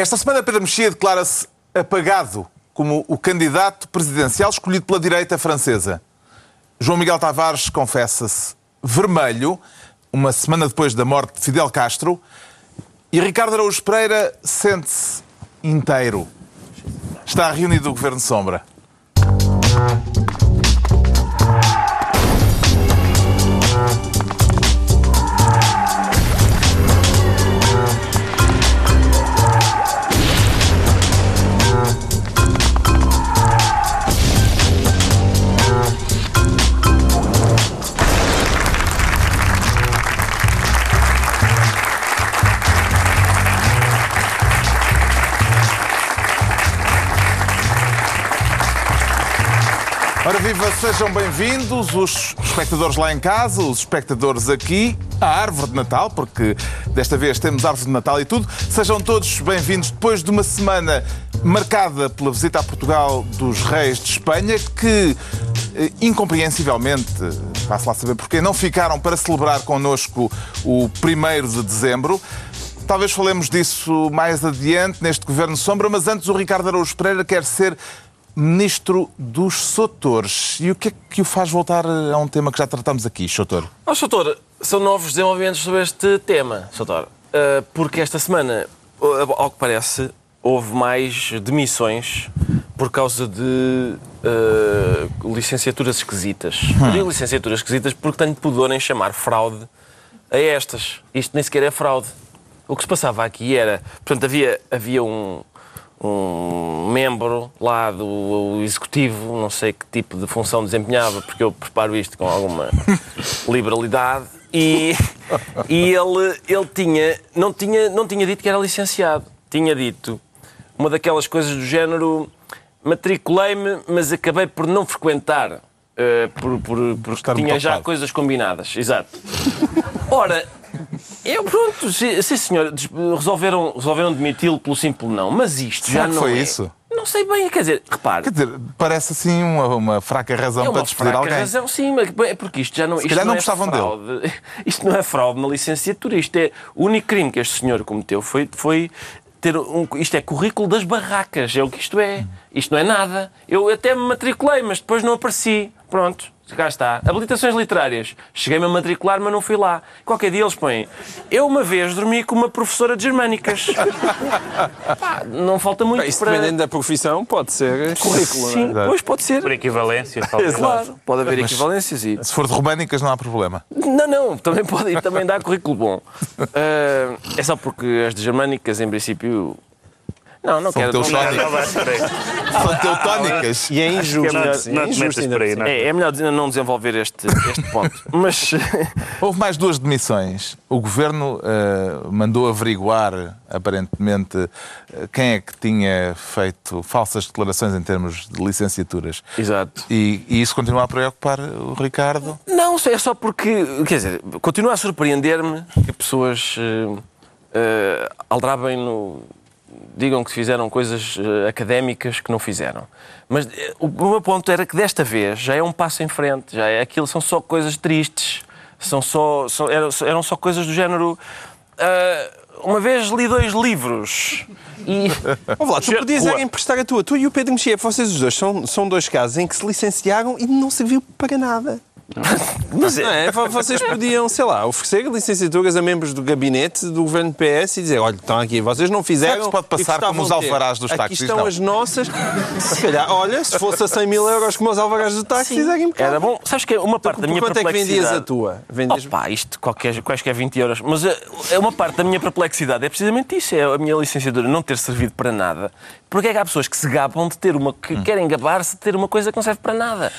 Esta semana Pedro Mexia declara-se apagado como o candidato presidencial escolhido pela direita francesa. João Miguel Tavares confessa-se vermelho, uma semana depois da morte de Fidel Castro, e Ricardo Araújo Pereira sente-se inteiro. Está reunido o Governo Sombra. Ora viva, sejam bem-vindos os espectadores lá em casa, os espectadores aqui, a árvore de Natal, porque desta vez temos árvore de Natal e tudo. Sejam todos bem-vindos depois de uma semana marcada pela visita a Portugal dos reis de Espanha, que eh, incompreensivelmente, passo lá saber porquê, não ficaram para celebrar connosco o 1 de dezembro. Talvez falemos disso mais adiante neste Governo Sombra, mas antes o Ricardo Araújo Pereira quer ser Ministro dos Sotores. E o que é que o faz voltar a um tema que já tratamos aqui, Sotor? Oh, Soutor, são novos desenvolvimentos sobre este tema, Soutor. Uh, porque esta semana, uh, ao que parece, houve mais demissões por causa de uh, licenciaturas esquisitas. Hum. Eu digo licenciaturas esquisitas porque tenho pudor em chamar fraude a estas. Isto nem sequer é fraude. O que se passava aqui era, portanto, havia, havia um, um membro lá do executivo, não sei que tipo de função desempenhava, porque eu preparo isto com alguma liberalidade, e, e ele, ele tinha, não, tinha, não tinha dito que era licenciado. Tinha dito uma daquelas coisas do género matriculei-me, mas acabei por não frequentar. Eh, por, por, porque estar tinha já ocupado. coisas combinadas. Exato. Ora, eu pronto, sim, senhor, resolveram, resolveram demiti-lo pelo simples não, mas isto Será já que não foi é. isso? Não sei bem, quer dizer, repare, Quer dizer, parece assim uma, uma fraca razão é para uma despedir fraca alguém. razão, sim, mas é porque isto já não, isto calhar não é gostavam dele. fraude. Isto não é fraude na licenciatura, isto é o único crime que este senhor cometeu foi, foi ter um, isto é currículo das barracas, é o que isto é. Isto não é nada. Eu até me matriculei, mas depois não apareci. Pronto, cá está. Habilitações literárias. Cheguei-me a matricular, mas não fui lá. Qualquer dia eles põem. Eu uma vez dormi com uma professora de germânicas. Pá, não falta muito Isso para... dependendo da profissão, pode ser currículo. não é? Sim, pois pode ser. Por equivalência, talvez. Claro, pode haver equivalências e... Se for de românicas, não há problema. Não, não, também pode e também dá currículo bom. Ah, é só porque as de germânicas, em princípio. Não, não quero. São teutónicas. E é injusto. Não, é te- não te injusto metas ainda por aí, por não cima. é? É, é melhor ainda não desenvolver este, este ponto. Mas. Houve mais duas demissões. O governo eh, mandou averiguar, aparentemente, eh, quem é que tinha feito falsas declarações em termos de licenciaturas. Exato. E, e isso continua a preocupar o Ricardo. Não, é só porque. Quer dizer, continua a surpreender-me que pessoas uh, aldrabem no. Digam que fizeram coisas eh, académicas que não fizeram. Mas eh, o meu ponto era que desta vez já é um passo em frente, já é aquilo, são só coisas tristes, são só, são- eram, eram só coisas do género. ah, uma vez li dois livros e. Vlad, tu podias era emprestar a tua. Tu e o Pedro Mexia, vocês os dois, são, são dois casos em que se licenciaram e não serviu para nada. Mas Não é? Vo- Vocês podiam, sei lá, oferecer licenciaturas a membros do gabinete do governo PS e dizer: olha, estão aqui, vocês não fizeram. Será que se pode passar como os alvarás dos Aqui táxis? estão Não. as nossas. Se calhar, olha, se fosse a 100 mil euros como os alvarás do táxi, era impecável. Era bom. Sabes que uma parte Por da minha quanto é que vendias perplexidade... a tua? Vendias... Opa, isto qualquer, quaisquer 20 euros. Mas eh, é uma parte da minha perplexidade é precisamente isso. É a minha licenciatura não ter servido para nada. Porque é que há pessoas que se gabam de ter uma... que querem gabar-se de ter uma coisa que não serve para nada.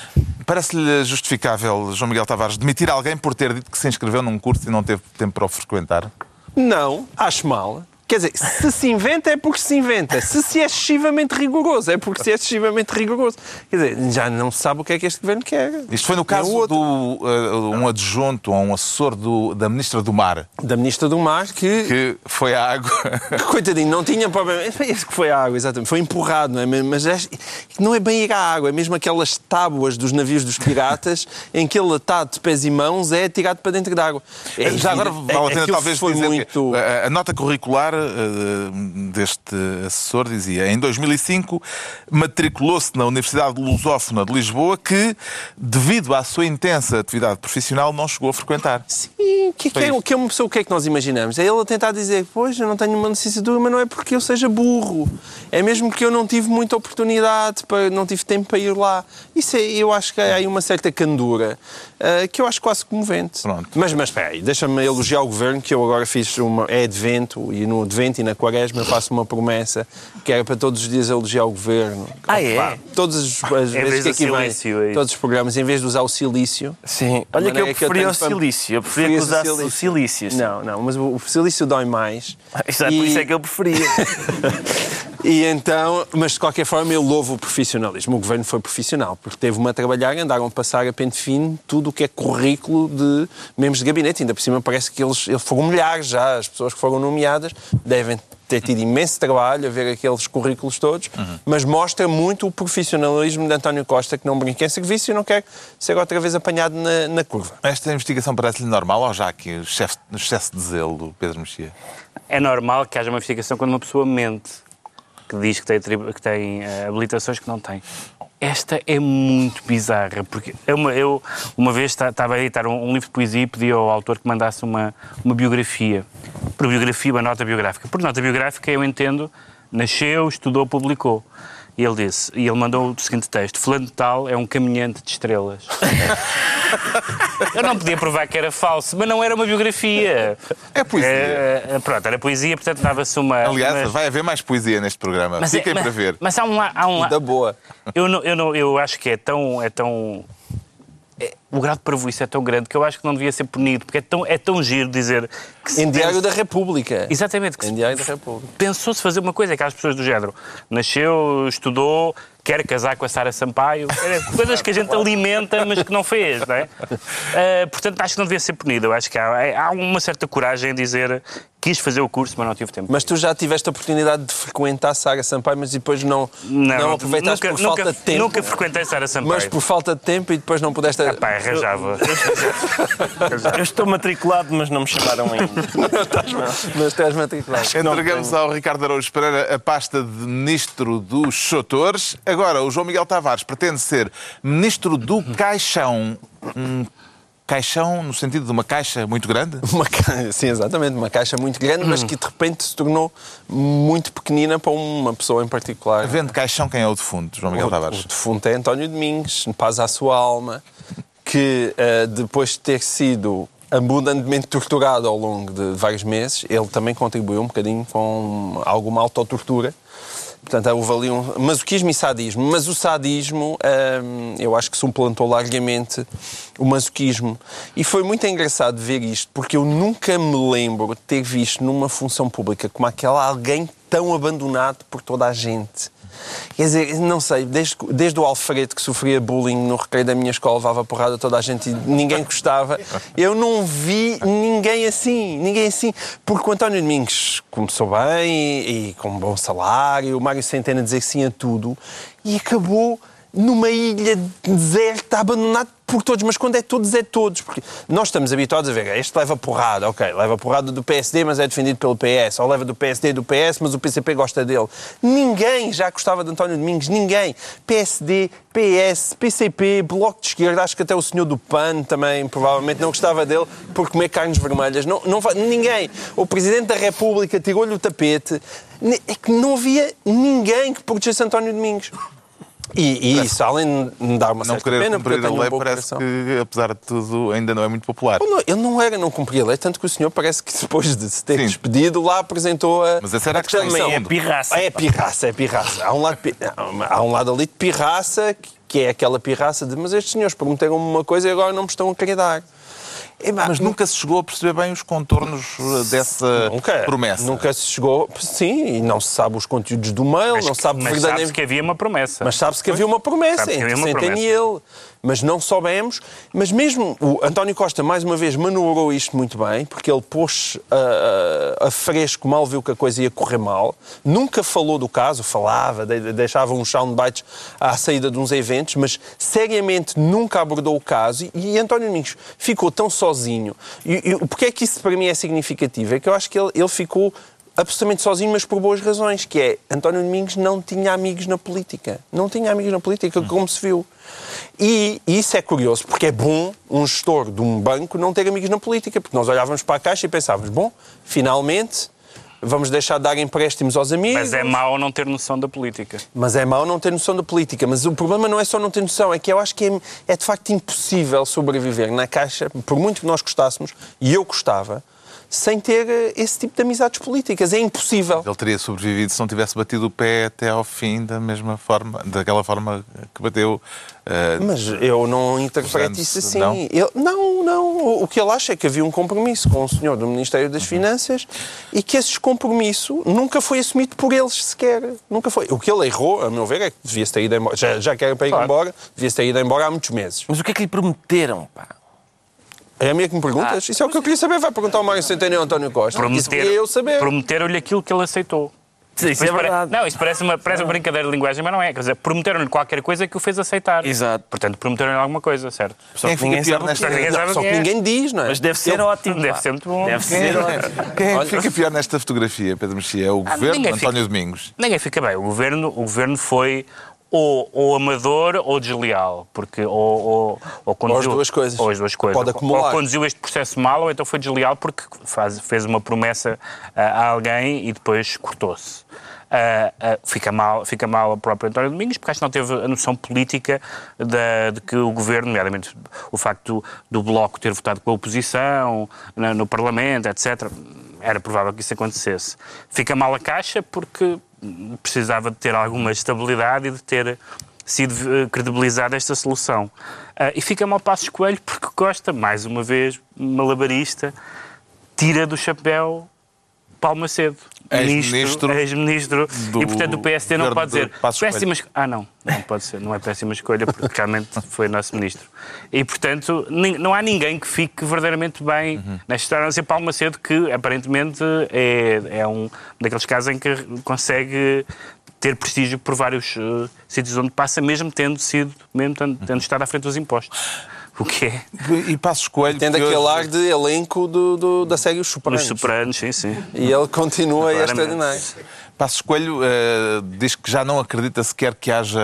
Parece-lhe justificável, João Miguel Tavares, demitir alguém por ter dito que se inscreveu num curso e não teve tempo para o frequentar? Não, acho mal. Quer dizer, se se inventa é porque se inventa. Se se é excessivamente rigoroso é porque se é excessivamente rigoroso. Quer dizer, já não se sabe o que é que este governo quer. Isto foi no caso do uh, um adjunto ou um assessor do- da Ministra do Mar, Da Ministra do Mar que, que foi à água. que, coitadinho, não tinha problema. Foi esse que foi à água, exatamente. Foi empurrado, não é? Mas é- não é bem ir à água, é mesmo aquelas tábuas dos navios dos piratas em que ele atado de pés e mãos é tirado para dentro da água. É, Já agora é- vale a pena aquilo talvez foi dizer muito... a, a nota curricular eh, deste assessor dizia: em 2005 matriculou-se na Universidade Lusófona de Lisboa, que, devido à sua intensa atividade profissional, não chegou a frequentar. Sim, o que, é que é, que é uma pessoa, o que é que nós imaginamos? É ele a tentar dizer, pois, eu não tenho uma licenciatura, mas não é porque eu seja burro. É mesmo que eu não tive muita oportunidade, para, não tive tempo para ir lá. Isso é, eu acho que há aí uma certa candura, ah, que eu acho quase comovente. Pronto. Mas, mas espera aí, deixa-me elogiar o Governo, que eu agora fiz uma... É Advento, e no Advento e na Quaresma eu faço uma promessa, que era para todos os dias elogiar o Governo. Ah, é? Pá, Todas as, as vezes vez que aqui vem, silício, é isso. todos os programas, em vez de usar o silício... Sim. Olha que eu maneira que eu preferia o silício. Eu preferia que Preferias o usasse o silício? Não, não, mas o, silício dói mais. Isso é por E- isso é que eu preferia. E então, mas de qualquer forma, eu louvo o profissionalismo. O governo foi profissional, porque teve-me a trabalhar, andaram a passar a pente fino tudo o que é currículo de membros de gabinete. Ainda por cima parece que eles, eles foram milhares já, as pessoas que foram nomeadas devem ter tido imenso trabalho a ver aqueles currículos todos, mas mostra muito o profissionalismo de António Costa, que não brinca em serviço e não quer ser outra vez apanhado na, na curva. Esta investigação parece-lhe normal ou já aqui o excesso de zelo do Pedro Mexia? É normal que haja uma investigação quando uma pessoa mente, que diz que tem, que tem eh, habilitações que não tem. Esta é muito bizarra, porque é uma- eu uma vez esta- estava a editar um, um livro de poesia e pedi ao autor que mandasse uma, uma biografia. Por biografia, uma nota biográfica. Por nota biográfica eu entendo, nasceu, estudou, publicou. E ele disse, e ele mandou o seguinte texto: Fulano de Tal é um caminhante de estrelas. Eu não podia provar que era falso, mas não era uma biografia. É poesia. É, pronto, era poesia, portanto dava-se uma. Aliás, mas- vai haver mais poesia neste programa. mas é- Fiquem mas- para ver. Mas há um lá. Há um Da boa. eu, não, eu, não, eu acho que é tão. É tão é- o grau de parvoíce é tão grande que eu acho que não devia ser punido, porque é tão, é tão giro dizer que se Em Diário da República. Exatamente, que Em se- Diário da República. pensou-se fazer uma coisa, aquelas pessoas do género. Nasceu, estudou, quer casar com a Sara Sampaio. Coisas que a gente alimenta, mas que não fez, não é? Ah, portanto, acho que não devia ser punido. Eu acho que há, há uma certa coragem em dizer quis fazer o curso, mas não tive tempo. Mas tu já tiveste a oportunidade de frequentar Sara Sampaio, mas depois não, não, aproveitaste nunca, por falta nunca, de tempo. Nunca frequentei Sara Sampaio. Mas por falta de tempo e depois não pudeste. Pá, arranjava. Eu estou matriculado, mas não me chamaram ainda. Mas tu és matriculado. Entregamos ao Ricardo Araújo Pereira a pasta de Ministro dos Chotores. Agora, o João Miguel Tavares pretende ser Ministro do Caixão. Um caixão no sentido de uma caixa muito grande? Uma ca... Sim, exatamente. Uma caixa muito grande, mas que de repente se tornou muito pequenina para uma pessoa em particular. Vende caixão quem é o defunto, João Miguel O, Tavares? o defunto é António Domingos, paz à sua alma, que eh, depois de ter sido abundantemente torturado ao longo de vários meses, ele também contribuiu um bocadinho com alguma autotortura. Portanto, houve ali um masoquismo e sadismo. Mas o sadismo, hum, eu acho que suplantou largamente o masoquismo. E foi muito engraçado ver isto, porque eu nunca me lembro de ter visto numa função pública como aquela alguém tão abandonado por toda a gente. Quer dizer, não sei, desde, desde o Alfredo que sofria bullying no recreio da minha escola, levava porrada toda a gente e ninguém gostava, eu não vi ninguém assim, ninguém assim. Porque o António Domingos começou bem e, e com um bom salário, o Mário Centeno dizer sim a tudo e acabou numa ilha deserta, abandonado por todos, mas quando é todos, é todos. Porque nós estamos habituados a ver, este leva porrada, ok, leva porrada do PSD, mas é defendido pelo PS, ou leva do PSD do PS, mas o PCP gosta dele. Ninguém já gostava de António Domingos, ninguém. PSD, PS, PCP, Bloco de Esquerda, acho que até o senhor do PAN também provavelmente não gostava dele por comer carnes vermelhas. Não, não, ninguém. O Presidente da República tirou-lhe o tapete. É que não havia ninguém que protegesse António Domingos. E, e isso, além de me dar uma Não certa querer pena, porque eu cumprir a um lei parece coração. que, apesar de tudo, ainda não é muito popular. Ele não- Ele não era, não cumpria a lei, tanto que o senhor parece que depois de se ter Sim. despedido lá apresentou a. Mas essa era a questão. Também É pirraça. É pirraça, é pirraça. Há um lado, há um lado ali de pirraça, que é aquela pirraça de mas estes senhores prometeram-me uma coisa e agora não me estão a querer dar. Epá, Mas nunca se chegou a perceber bem os contornos dessa nunca, promessa. Nunca se chegou. Sim, e não se sabe os conteúdos do mail, não se sabe mas verdadeiramente. sabe-se que havia uma promessa. Mas sabe-se que havia uma promessa que entre Centeno e ele. Mas não soubemos. Mas mesmo o António Costa, mais uma vez, manobrou isto muito bem, porque ele pôs a, a, a fresco, mal viu que a coisa ia correr mal. Nunca falou do caso, falava, de- deixava uns soundbites à saída de uns eventos, mas seriamente nunca abordou o caso. E, e António Domingos ficou tão sozinho. E, e, porque é que isso para mim é significativo? É que eu acho que ele, ele ficou absolutamente sozinho, mas por boas razões, que é António Domingos não tinha amigos na política. Não tinha amigos na política, como se viu. E isso é curioso, porque é bom um gestor de um banco não ter amigos na política, porque nós olhávamos para a Caixa e pensávamos, bom, finalmente vamos deixar de dar empréstimos aos amigos. Mas é mau não ter noção da política. Mas é mau não ter noção da política. Mas o problema não é só não ter noção, é que eu acho que é, é de facto impossível sobreviver na Caixa, por muito que nós gostássemos, e eu gostava, sem ter eh, esse tipo de amizades políticas. É impossível. Ele teria sobrevivido se não tivesse batido o pé até ao fim da mesma forma, daquela forma que bateu. eh, Mas eu não interpreto isso assim. não? Ele- não, não. O que ele acha é que havia um compromisso com o senhor do Ministério das Finanças e que esse compromisso nunca foi assumido por eles sequer. Nunca foi. O que ele errou, a meu ver, é que devia-se ter ido embora. Já, já que era para ir Claro. embora, devia-se ter ido embora há muitos meses. Mas o que é que lhe prometeram, pá? É a minha que me perguntas? Isso é o que eu queria saber. Vai perguntar ao Mário Centeno e ao António Costa. Isso queria eu saber. Prometeram-lhe aquilo que ele aceitou. Isso é Isto pare- verdade. Não, isto parece uma, parece uma brincadeira de linguagem, mas não é. Quer dizer, prometeram-lhe qualquer coisa que o fez aceitar. Exato. Portanto, prometeram-lhe alguma coisa, certo? Só que ninguém fica pior nesta- é. Sabe Só que é. ninguém diz, não é? Mas deve ser ótimo. Deve ser muito bom. Deve ser ótimo. Quem é Olha- que fica pior nesta fotografia, Pedro Mexia? É o Ah, governo António fica- Domingos? Ninguém fica bem. O governo, o governo foi ou, ou amador ou desleal, porque ou, ou, ou conduziu, Ou as duas coisas. Ou as duas coisas. Pode acumular. Ou conduziu este processo mal, ou então foi desleal porque faz- fez uma promessa ah, a alguém e depois cortou-se. Ah, ah, fica, mal, fica mal o próprio António Domingos, porque acho que não teve a noção política da- de que o governo, nomeadamente o facto do, do Bloco ter votado com a oposição na- no Parlamento, etc., era provável que isso acontecesse. Fica mal a Caixa porque precisava de ter alguma estabilidade e de ter sido eh, credibilizada esta solução. Ah, e fica mal Passos Coelho porque Costa, mais uma vez, malabarista, tira do chapéu Paulo Macedo. Ex-ministro ex-ministro, do e portanto o PSD não pode dizer péssima escolha. Ah, não, não pode ser, não é péssima escolha, porque realmente foi nosso ministro. E portanto, não há ninguém que fique verdadeiramente bem Uhum. nesta história, a não ser Paulo Macedo, que aparentemente é, é um daqueles casos em que consegue ter prestígio por vários eh, sítios onde passa, mesmo tendo sido, mesmo tendo, tendo estado à frente dos impostos. O que é? E Passos Coelho. Tendo que aquele hoje- ar de elenco do, do- da série Os Nos Sopranos. Sopranos, sim, sim. E ele continua Claramente. extraordinário. Passos Coelho eh, diz que já não acredita sequer que haja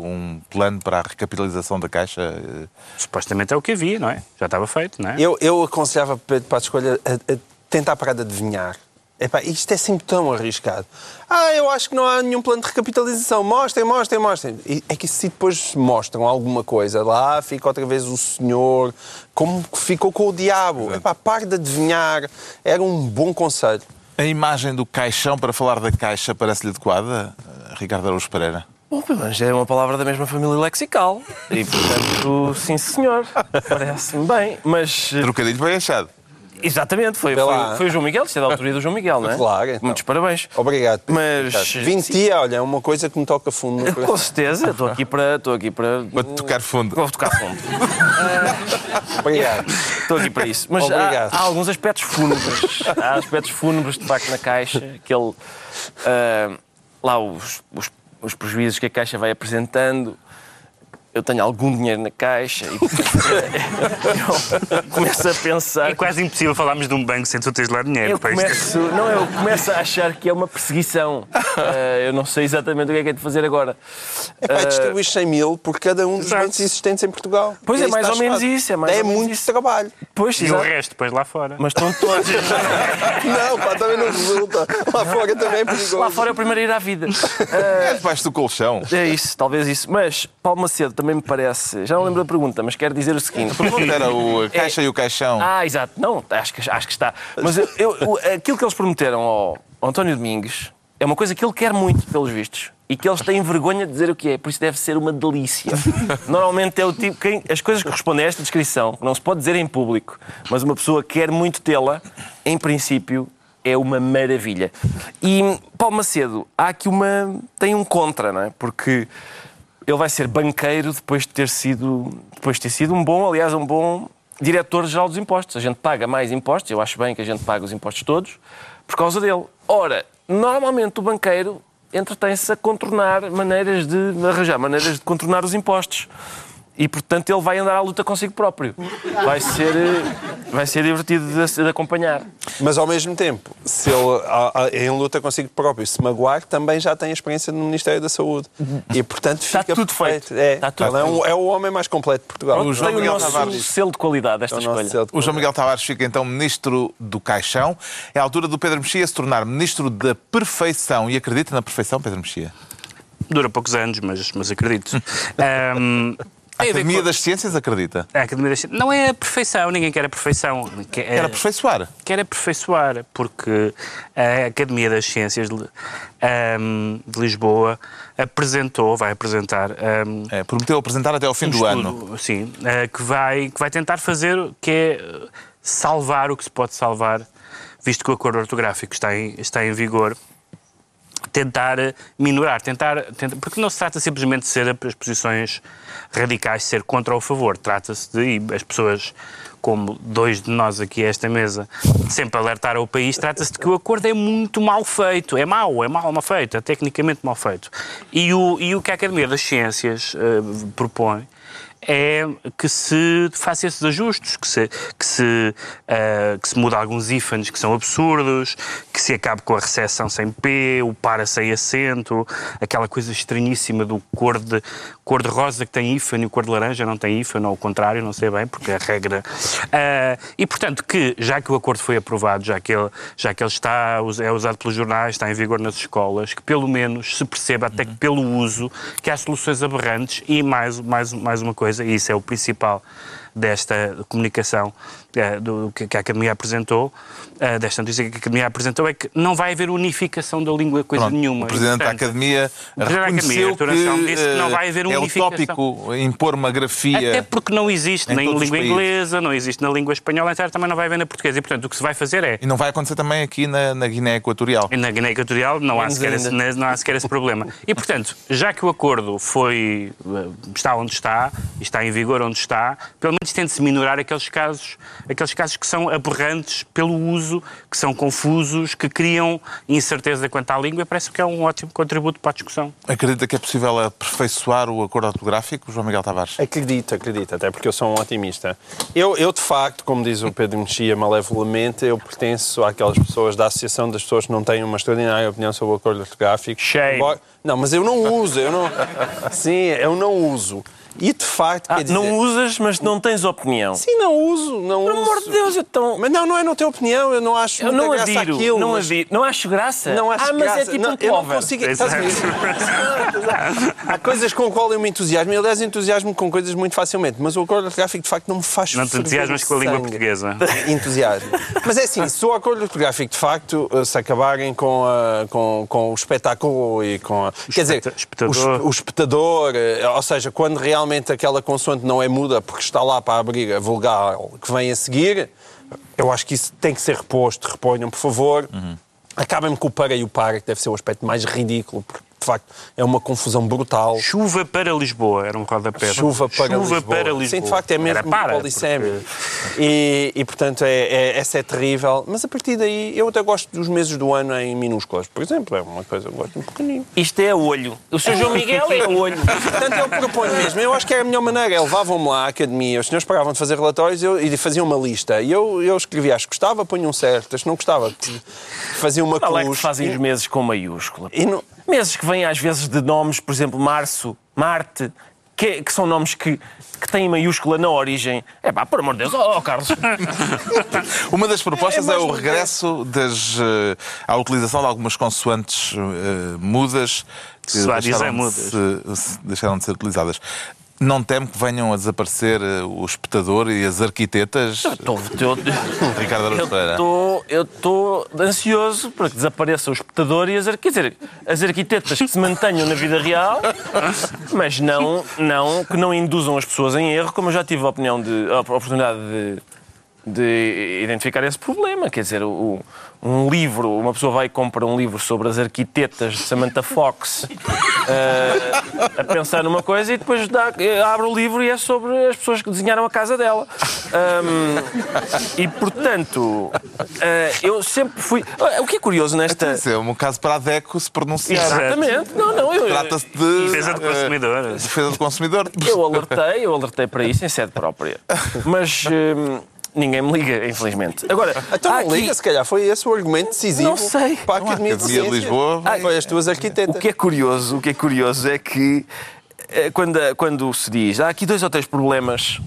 um plano para a recapitalização da Caixa. eh, Supostamente é o que havia, não é? Já estava feito, não é? Eu, eu aconselhava Pedro Passos Escolha a, a tentar parar de adivinhar. Epá, isto é sempre tão arriscado. Ah, eu acho que não há nenhum plano de recapitalização. Mostrem, mostrem, mostrem. E é que se depois mostram alguma coisa, lá fica outra vez o senhor, como que ficou com o diabo. Epá, pare de adivinhar. Era um bom conselho. A imagem do caixão para falar da Caixa parece-lhe adequada, Ricardo Araújo Pereira? Bom, mas é uma palavra da mesma família lexical. E, portanto, sim, senhor. Parece-me bem. Mas, eh, Trocadilho bem achado. Exatamente, foi, foi, foi o João Miguel. Isto é da autoria do João Miguel, não é? Claro, então. Muitos parabéns. Obrigado. Mas, Obrigado. Vim de ti, olha, é uma coisa que me toca fundo no Com certeza, estou aqui para. Estou aqui para. Para tocar fundo. Vou tocar fundo. Obrigado. Estou aqui para isso. Mas há, Obrigado. há alguns aspectos fúnebres. Há aspectos fúnebres, de facto, na Caixa. Aquele, ah, lá, os, os, os prejuízos que a Caixa vai apresentando. Eu tenho algum dinheiro na Caixa e eu começo a pensar. É quase impossível falarmos de um banco sem tu teres lá dinheiro. Eu pá, isto é- começo, não, eu começo a achar que é uma perseguição. Ah, eu não sei exatamente o que é que é de fazer agora. Epá, Ah, distribuir 100 mil por cada um dos Exato. bancos existentes em Portugal. Pois E é, mais ou menos chamado. isso, é mais É muito isso. trabalho. Pois, E o exato. resto depois lá fora. Mas estão todos. Não, pá, também não resulta. Lá fora também é perigoso. Lá fora é o primeiro a ir à vida. É debaixo do colchão. É isso, talvez isso. Mas Paulo Macedo também me parece. Já não lembro da pergunta, mas quero dizer o seguinte. Era o a Caixa e o Caixão. Ah, exato. Não, acho que, acho que está. Mas eu, eu- aquilo que eles prometeram ao, António Domingos é uma coisa que ele quer muito, pelos vistos. E que eles têm vergonha de dizer o que é. Por isso deve ser uma delícia. Normalmente é o tipo. Quem, as coisas que respondem a esta descrição, que não se pode dizer em público, mas uma pessoa quer muito tê-la, em princípio, é uma maravilha. E Paulo Macedo, há aqui uma. tem um contra, não é? Porque ele vai ser banqueiro depois de ter sido, depois de ter sido um bom, aliás, um bom diretor-geral dos impostos. A gente paga mais impostos, eu acho bem que a gente paga os impostos todos, por causa dele. Ora, normalmente o banqueiro entretém-se a contornar maneiras de arranjar maneiras de contornar os impostos. E, portanto, ele vai andar à luta consigo próprio. Vai ser, eh, vai ser divertido de, de acompanhar. Mas ao mesmo tempo, se ele a- a- em luta consigo próprio se magoar, também já tem experiência no Ministério da Saúde. E portanto Está fica tudo feito. É, Está tudo é, um- é o homem mais completo de Portugal. O João Tem o Miguel nosso Tavares. selo de qualidade, esta É o escolha. de O João Miguel Tavares fica então ministro do Caixão. É a altura do Pedro Mexia se tornar ministro da perfeição. E acredita na perfeição, Pedro Mexia? Dura poucos anos, mas, mas acredito. Ahm, A Academia com- das Ciências acredita. a Academia das Ciências- Não é a perfeição, ninguém quer a perfeição. Quer, Quer aperfeiçoar. quer aperfeiçoar, porque a Academia das Ciências de, ahm, de Lisboa apresentou, vai apresentar ahm, É, prometeu apresentar até ao fim um do estudo, ano. Sim, eh, que, vai, que vai tentar fazer, que é salvar o que se pode salvar, visto que o acordo ortográfico está em, está em vigor, tentar eh, minorar, tentar, tentar- porque não se trata simplesmente de ser as posições radicais, ser contra ou a favor, trata-se de, as pessoas como dois de nós aqui a esta mesa sempre alertaram o país, trata-se de que o acordo é muito mal feito, é mau, é mal, mal feito, é tecnicamente mal feito. E o, e o que a Academia das Ciências eh, propõe é que se faça esses ajustes, que se, que se, eh, que se mude alguns ífanes que são absurdos, que se acabe com a recessão sem P, o para sem acento, aquela coisa estranhíssima do cor de, cor de rosa que tem ífane e o cor de laranja não tem ífane, ou ao contrário, não sei bem, porque é a regra. Eh, e, portanto, que já que o acordo foi aprovado, já que ele, já que ele está, é usado pelos jornais, está em vigor nas escolas, que pelo menos se perceba, até que pelo uso, que há soluções aberrantes e mais, mais, mais uma coisa, e isso é o principal desta comunicação do, que, que a Academia apresentou, eh, desta notícia que a Academia apresentou, é que não vai haver unificação da língua coisa Pronto, nenhuma. o Presidente da Portanto, Academia da Academia, reconheceu Artur Anselmo, disse que não eh, vai haver é unificação. utópico impor uma grafia. Até porque não existe em nem na língua países. inglesa, não existe na língua espanhola, etc. também não vai haver na portuguesa. E, portanto, o que se vai fazer é E não vai acontecer também aqui na, na Guiné Equatorial. E Na Guiné Equatorial não há, sequer esse, não há sequer esse problema. E, portanto, já que o acordo foi, eh, está onde está, e está em vigor onde está, pelo menos tente-se minorar aqueles casos, aqueles casos que são aberrantes pelo uso, que são confusos, que criam incerteza quanto à língua, parece que é um ótimo contributo para a discussão. Acredita que é possível aperfeiçoar o acordo ortográfico, João Miguel Tavares? Acredito, acredito, até porque eu sou um otimista. Eu, eu de facto, como diz o Pedro Mexia malevolamente, eu pertenço àquelas pessoas da Associação das Pessoas que não têm uma extraordinária opinião sobre o acordo ortográfico. Embora- Não, mas eu não uso, eu não... Sim, eu não uso. E de facto, Ah, quer dizer... não usas, mas não tens opinião. Sim, não uso, não Pelo uso. amor de Deus, então. Mas não, não é não ter opinião, eu não acho Eu não graça adiro, àquilo. não mas- adiro. Não acho graça. Não acho ah, mas graça. é tipo não, um eu não consigo. Exato. Estás a ver? Há coisas com qual eu me entusiasmo. Eu, aliás, entusiasmo com coisas muito facilmente. Mas o acordo ortográfico, de facto, não me faz Não te entusiasmas o com a língua portuguesa. Entusiasmo. Mas é assim, se o acordo ortográfico, de facto, se acabarem com, a- com, com o espetáculo e com a... Quer dizer, espeta- o, o espectador, eh, ou seja, quando realmente aquela consoante não é muda porque está lá para abrir a vulgar que vem a seguir, eu acho que isso tem que ser reposto. Reponham, por favor. Acabem-me com o para e o para, que deve ser o aspecto mais ridículo, porque facto é uma confusão brutal. Chuva para Lisboa, era um rodapé. Chuva para Chuva Lisboa. para Lisboa. Sim, de facto é mesmo para, polissémico. E, e, portanto, é, é, essa é terrível. Mas a partir daí, eu até gosto dos meses do ano em minúsculas. Por exemplo, é uma coisa que eu gosto um pequenino. Isto é olho. O Sr. João Miguel é olho. Portanto, eu proponho mesmo. Eu acho que é a melhor maneira. É levavam-me lá à academia, os senhores pagavam de fazer relatórios eu, e faziam uma lista. E eu, eu escrevia as que gostava, punham certas, não gostava, fazia uma é que cruz. fazem E- os meses com maiúscula? e não- Meses que vêm às vezes de nomes, por exemplo, Março, Marte, que, que são nomes que, que têm maiúscula na origem. É pá, por amor de Deus, oh, oh, Carlos. Uma das propostas é, É o regresso das, eh, à utilização de algumas consoantes eh, mudas que dizer deixaram de, mudas. se- se- deixaram de ser utilizadas. Não temo que venham a desaparecer eh, o espectador e as arquitetas? Estou- estou- Ricardo Araújo Eu estou- Eu ansioso para que desapareça o espectador e as, arqui- quer dizer, as arquitetas que se mantenham na vida real, mas não, não, que não induzam as pessoas em erro, como eu já tive a opinião de, a oportunidade de, de identificar esse problema. Quer dizer, o- um livro, uma pessoa vai e compra um livro sobre as arquitetas de Samantha Fox eh, a pensar numa coisa e depois dá- eh, abre o livro e é sobre as pessoas que desenharam a casa dela. Ahm, e, portanto, eh, eu sempre fui... O que é curioso nesta... Isso é um caso para a DECO se pronunciar. Exatamente. Não, não, eu, Trata-se de. Defesa do consumidor. defesa do consumidor. Eu alertei, eu alertei para isso em sede própria. Mas ninguém me liga, infelizmente. Agora, Então há não aqui- liga, se calhar foi esse o argumento decisivo Não sei. para a Academia de de. Lisboa vai- Foi as tuas arquitetas. O que é curioso, o que é curioso é que eh, quando, quando se diz há aqui dois ou três problemas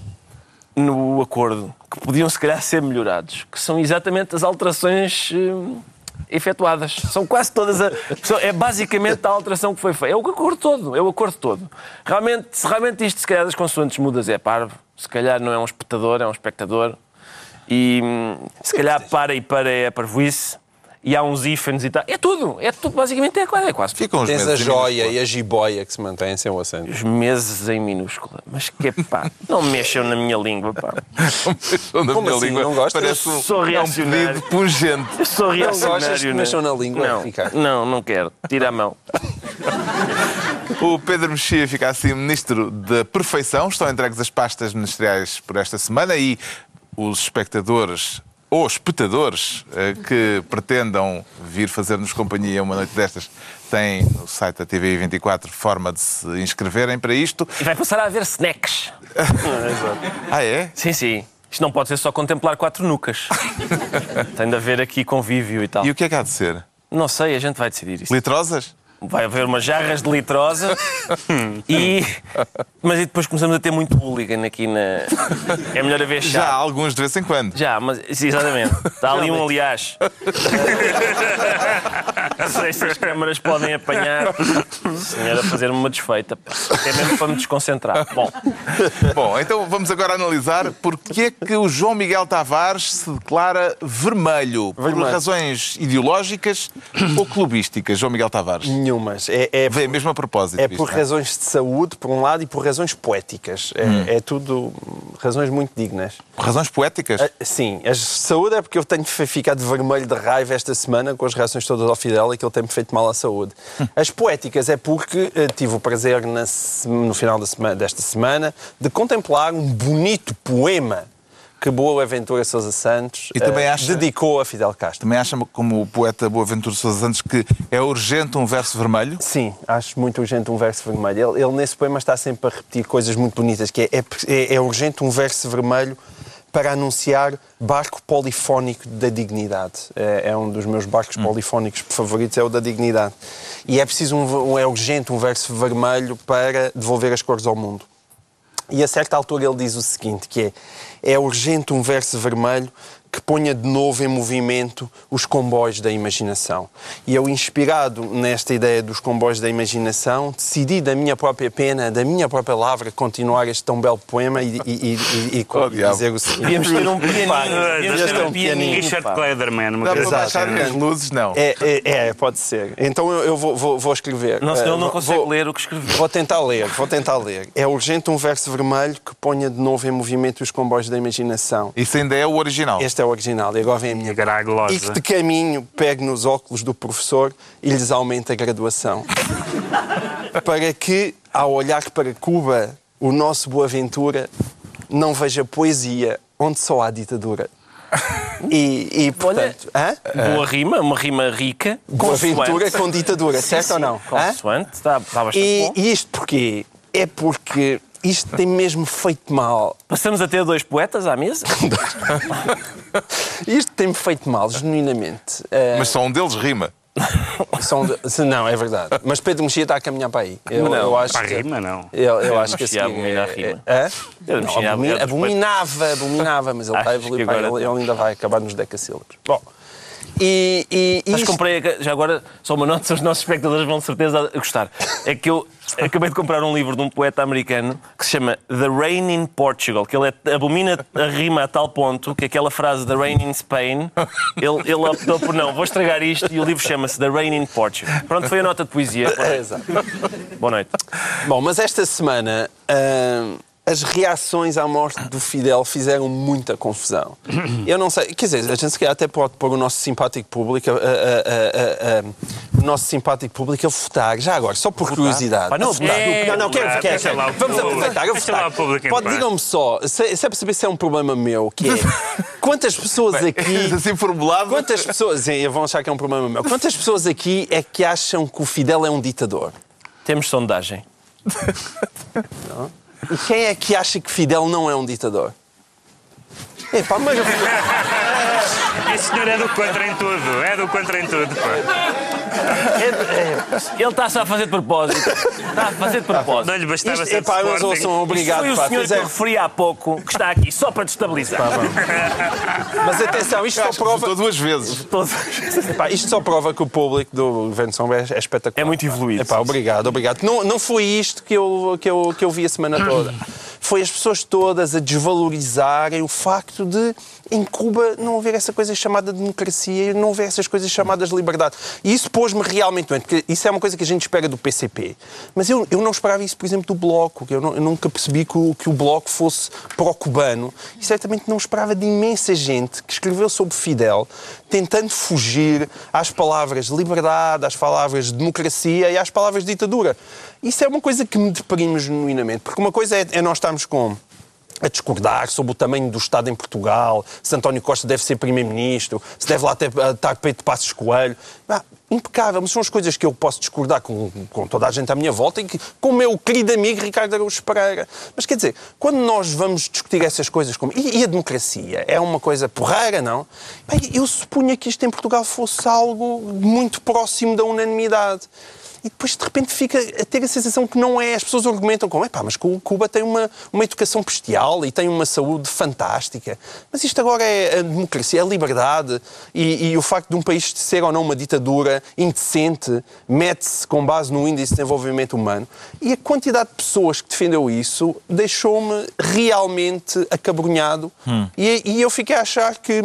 no acordo que podiam se calhar ser melhorados, que são exatamente as alterações hum, efetuadas. São quase todas a, é basicamente a alteração que foi feita. É o acordo todo, é o acordo todo. Realmente, se realmente isto se calhar das consoantes mudas é parvo, se calhar não é um espectador, é um espectador. E hum, se calhar para e para é parvoíce. E há uns ífanes e tal. É tudo. É tudo. Basicamente é quase. É quase. Ficam os Tens a joia e a jiboia que se mantêm sem o acento. Os meses em minúscula. Mas que pá, não mexam na minha língua, pá. Na Como minha assim? língua Não gostas? Parece um, Sou é um reacionário. pedido pungente. Eu sou reacionário. gostas que né? mexam na língua, Não, não, não quero. Tira a mão. O Pedro Mexia fica assim ministro da perfeição. Estão entregues as pastas ministeriais por esta semana e os espectadores ou espectadores eh, que pretendam vir fazer-nos companhia uma noite destas têm no site da TV 24 forma de se inscreverem para isto. E vai passar a haver snacks. Ah, é? Sim, sim. Isto não pode ser só contemplar quatro nucas. Tem de haver aqui convívio e tal. E o que é que há de ser? Não sei, a gente vai decidir isso. Litrosas? Vai haver umas jarras de litrosa e. Mas e depois começamos a ter muito hooligan aqui na. É melhor haver chá. Já alguns de vez em quando. Já, mas sim, exatamente. Está ali um aliás. Não sei se as câmaras podem apanhar. Senhora, fazer-me uma desfeita. É mesmo para me desconcentrar. Bom, Bom, então vamos agora analisar porque é que o João Miguel Tavares se declara vermelho. Por Vermelho. razões ideológicas ou clubísticas, João Miguel Tavares? Nenhumas. É, é, Vem mesmo a propósito. é por não é? razões de saúde, por um lado, e por razões poéticas. É, é tudo razões muito dignas. Razões poéticas? Ah, Sim, a saúde é porque eu tenho ficado vermelho de raiva esta semana com as reações todas ao Fidel e que ele tem-me feito mal à saúde. As poéticas é porque eh, tive o prazer na no final da sema- desta semana de contemplar um bonito poema que Boaventura Sousa Santos E eh, acha- dedicou a Fidel Castro. Também acha, como o poeta Boaventura Sousa Santos, que é urgente um verso vermelho? Sim, acho muito urgente um verso vermelho. Ele, ele nesse poema está sempre a repetir coisas muito bonitas, que é, é- é urgente um verso vermelho para anunciar barco polifónico da dignidade. É, é um dos meus barcos polifónicos favoritos, é o da dignidade. E é preciso um- é urgente um verso vermelho para devolver as cores ao mundo. E a certa altura ele diz o seguinte, que é, é urgente um verso vermelho que ponha de novo em movimento os comboios da imaginação. E eu, inspirado nesta ideia dos comboios da imaginação, decidi da minha própria pena, da minha própria lavra, continuar este tão belo poema e, e- e- e- e Oh, dizer o seguinte. devíamos ter um pianinho. Devíamos ter um pianinho. Richard uma Dá para coisa baixar assim. as luzes? Não. É, é, é, pode ser. Então eu, eu vou, vou- vou escrever. Não, senão Eh, ele não vou- consegue vou- ler o que escreveu. Vou tentar ler, vou tentar ler. É urgente um verso vermelho que ponha de novo em movimento os comboios da imaginação. Isso ainda é o original. Este é o original, e agora vem a minha. Garaglosa. E que de caminho pegue nos óculos do professor e lhes aumente a graduação. para que, ao olhar para Cuba, o nosso Boaventura não veja poesia onde só há ditadura. E, e portanto, hã? Boa rima, uma rima rica. Boaventura consoante. com ditadura, certo ou não? Consoante, está, está bastante E, bom. e isto porquê? É porque isto tem mesmo feito mal. Passamos a ter dois poetas à mesa. Isto tem-me feito mal, genuinamente. Eh, Mas só um deles rima. são de- Não, é verdade. Mas Pedro Mexia está a caminhar para aí. Eu, Não, eu acho Para a que, rima, não. Eu, eu acho que a Mexia seguir abomina a é- rima. é-? Pedro Não, abomina- abominava, abominava, mas ele está a evoluir ele, ele ainda vai acabar nos decassílabos. Bom, e, e, e Mas isto- comprei, já agora, só uma nota, os nossos espectadores vão de certeza a gostar. É que eu acabei de comprar um livro de um poeta americano que se chama The Rain in Portugal, que ele é- abomina a rima a tal ponto que aquela frase The Rain in Spain, ele, ele optou por não, vou estragar isto e o livro chama-se The Rain in Portugal. Pronto, foi a nota de poesia. É. Boa noite. Bom, mas esta semana hum, as reações à morte do Fidel fizeram muita confusão. Eu não sei, quer dizer, a gente se calhar até pode pôr o nosso simpático público, a- a- a- a- a- o nosso simpático público a votar, já agora, só por curiosidade. Pá, não, votar. é, não, não, quero, quero, lá Vamos aproveitar, a votar. Pode, digam-me só, se, se é para saber se é um problema meu, que é quantas pessoas aqui. Assim formulado. Quantas pessoas, sim, vão achar que é um problema meu, quantas pessoas aqui é que acham que o Fidel é um ditador? Temos sondagem. E quem é que acha que Fidel não é um ditador? Epá, mas... Esse senhor é do contra em tudo. É do contra em tudo. pá. Ele está-se a fazer de propósito. Está a fazer de propósito. Não lhe bastava Isto, ser de epá, mas ouçam, obrigado, Foi o pá, senhor que eu referi há pouco que está aqui só para destabilizar. Mas atenção, isto só prova... duas vezes. Epá, isto só prova que o público do Governo de São Bento é espetacular. É muito evoluído. Epá, obrigado, obrigado. Não, não foi isto que eu, que, eu, que eu vi a semana toda. Foi as pessoas todas a desvalorizarem o facto de, em Cuba, não haver essa coisa chamada democracia e não haver essas coisas chamadas liberdade. E isso pôs-me realmente doente, porque isso é uma coisa que a gente espera do PCP. Mas eu, eu não esperava isso, por exemplo, do Bloco, eu, eu nunca percebi que o, que o Bloco fosse pró-cubano. E certamente não esperava de imensa gente que escreveu sobre Fidel, tentando fugir às palavras liberdade, às palavras democracia e às palavras ditadura. Isso é uma coisa que me deprime genuinamente, porque uma coisa é, é nós estarmos com a discordar sobre o tamanho do Estado em Portugal, se António Costa deve ser Primeiro-Ministro, se deve lá ter, estar peito de Passos Coelho. Ah, impecável, mas são as coisas que eu posso discordar com, com toda a gente à minha volta e que, com o meu querido amigo Ricardo Araújo Pereira. Mas quer dizer, quando nós vamos discutir essas coisas como. E, e a democracia? É uma coisa porreira, não? Bem, eu supunha que isto em Portugal fosse algo muito próximo da unanimidade. E depois, de repente, fica a ter a sensação que não é. As pessoas argumentam como, epá, mas Cu- Cuba tem uma, uma educação bestial e tem uma saúde fantástica. Mas isto agora é a democracia, é a liberdade. E, e o facto de um país ser ou não uma ditadura indecente mete-se com base no índice de desenvolvimento humano. E a quantidade de pessoas que defendeu isso deixou-me realmente acabrunhado. E, e eu fiquei a achar que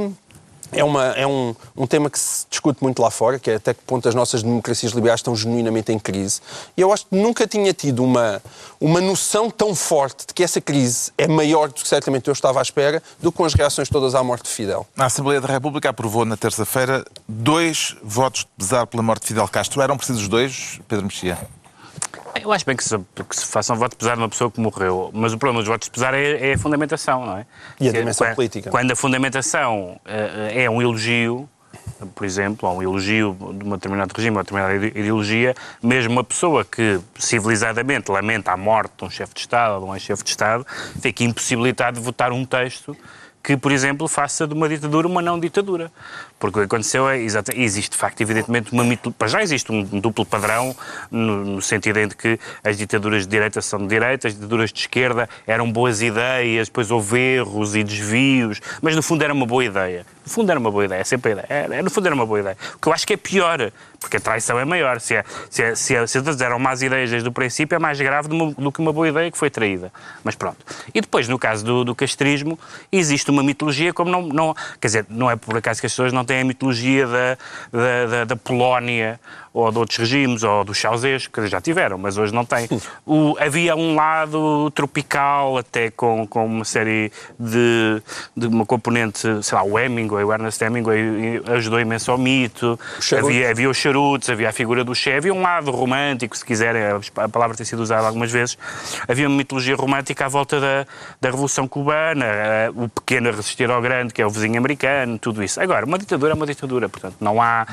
é, uma, é um, um tema que se discute muito lá fora, que é até que ponto as nossas democracias liberais estão genuinamente em crise. E eu acho que nunca tinha tido uma, uma noção tão forte de que essa crise é maior do que certamente eu estava à espera, do que com as reações todas à morte de Fidel. A Assembleia da República aprovou na terça-feira dois votos de pesar pela morte de Fidel Castro. Eram precisos dois, Pedro Mexia? Eu acho bem que se, que se faça um voto pesar de uma pessoa que morreu, mas o problema dos votos de pesar é, é a fundamentação, não é? E a Se- dimensão quando- política. Quando a fundamentação eh, é um elogio, por exemplo, ou um elogio de um determinado regime, ou uma determinada ide- ideologia, mesmo uma pessoa que civilizadamente lamenta a morte de um chefe de Estado ou de um ex-chefe de Estado, fica impossibilitado de votar um texto que, por exemplo, faça de uma ditadura uma não ditadura. Porque o que aconteceu é, existe de facto, evidentemente, uma para já existe um duplo padrão, no, no sentido em que as ditaduras de direita são de direita, as ditaduras de esquerda eram boas ideias, depois houve erros e desvios, mas no fundo era uma boa ideia. No fundo era uma boa ideia, sempre a ideia. Era, no fundo era uma boa ideia. O que eu acho que é pior, porque a traição é maior. Se, é, se, é, se, é, se todos eram más ideias desde o princípio, é mais grave do, uma- do que uma boa ideia que foi traída. Mas pronto. E depois, no caso do, do castrismo, existe uma mitologia como não, não... Quer dizer, não é por acaso que as pessoas não têm a mitologia da, da, da, da Polónia ou de outros regimes, ou do Ceausescu, que já tiveram, mas hoje não têm. O, havia um lado tropical, até com, com uma série de, de uma componente, sei lá, o Hemingway, o Ernest Hemingway ajudou imenso ao mito. Havia, havia os charutos, havia a figura do Che, havia um lado romântico, se quiserem, a palavra tem sido usada algumas vezes. Havia uma mitologia romântica à volta da, da Revolução Cubana, eh, o pequeno a resistir ao grande, que é o vizinho americano, tudo isso. Agora, uma ditadura é uma ditadura, portanto, não há.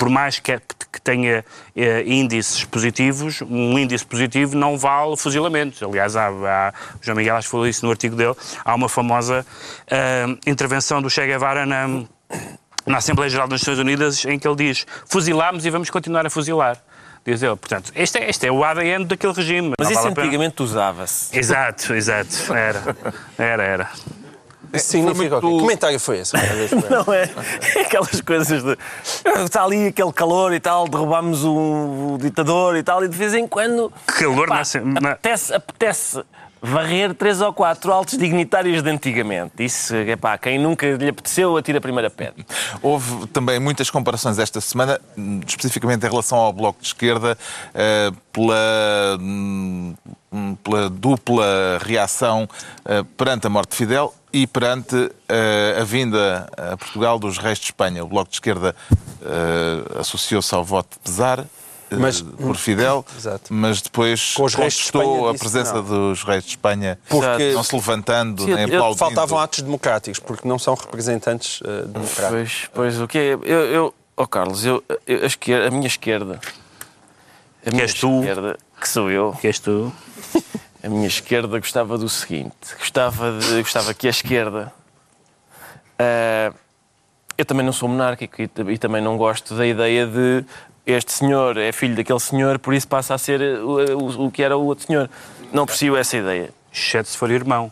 Por mais que, que tenha eh, índices positivos, um índice positivo não vale fuzilamentos. Aliás, há, há- o João Miguel acho que falou isso no artigo dele, há uma famosa eh, intervenção do Che Guevara na na Assembleia Geral das Nações Unidas, em que ele diz fuzilámos e vamos continuar a fuzilar. Diz ele. Portanto, este é, este é o ADN daquele regime. Mas Não isso vale antigamente usava-se. Exato, exato. Era. Era, era. Isso significa muito- Que comentário foi esse? Não é? É aquelas coisas de. Está ali aquele calor e tal, derrubámos o, o ditador e tal, e de vez em quando. Calor pá, na Assem- na- apetece, apetece varrer três ou quatro altos dignitários de antigamente. Isso, é pá, quem nunca lhe apeteceu, atira a primeira pedra. Houve também muitas comparações esta semana, especificamente em relação ao Bloco de Esquerda, eh, pela, hum, pela dupla reação eh, perante a morte de Fidel e perante eh, a vinda a Portugal dos reis de Espanha. O Bloco de Esquerda eh, associou-se ao voto de pesar. eh, Mas- por Fidel, Exato. mas depois Com os reis de contestou Espanha a presença não. dos reis de Espanha, Porque- não se levantando, Sim, nem aplaudindo. Faltavam atos democráticos, porque não são representantes democráticos. Pois, pois o que é? Eu, eu oh Carlos, eu, eu- a, esquerda, a minha esquerda. A minha és tu? esquerda, que sou eu, Que és tu? a minha esquerda gostava do seguinte: gostava, de, gostava que a esquerda. ah, eu também não sou monárquico e, e também não gosto da ideia de este senhor é filho daquele senhor, por isso passa a ser o, o- o que era o outro senhor. Não percebo essa ideia. Exceto se for irmão.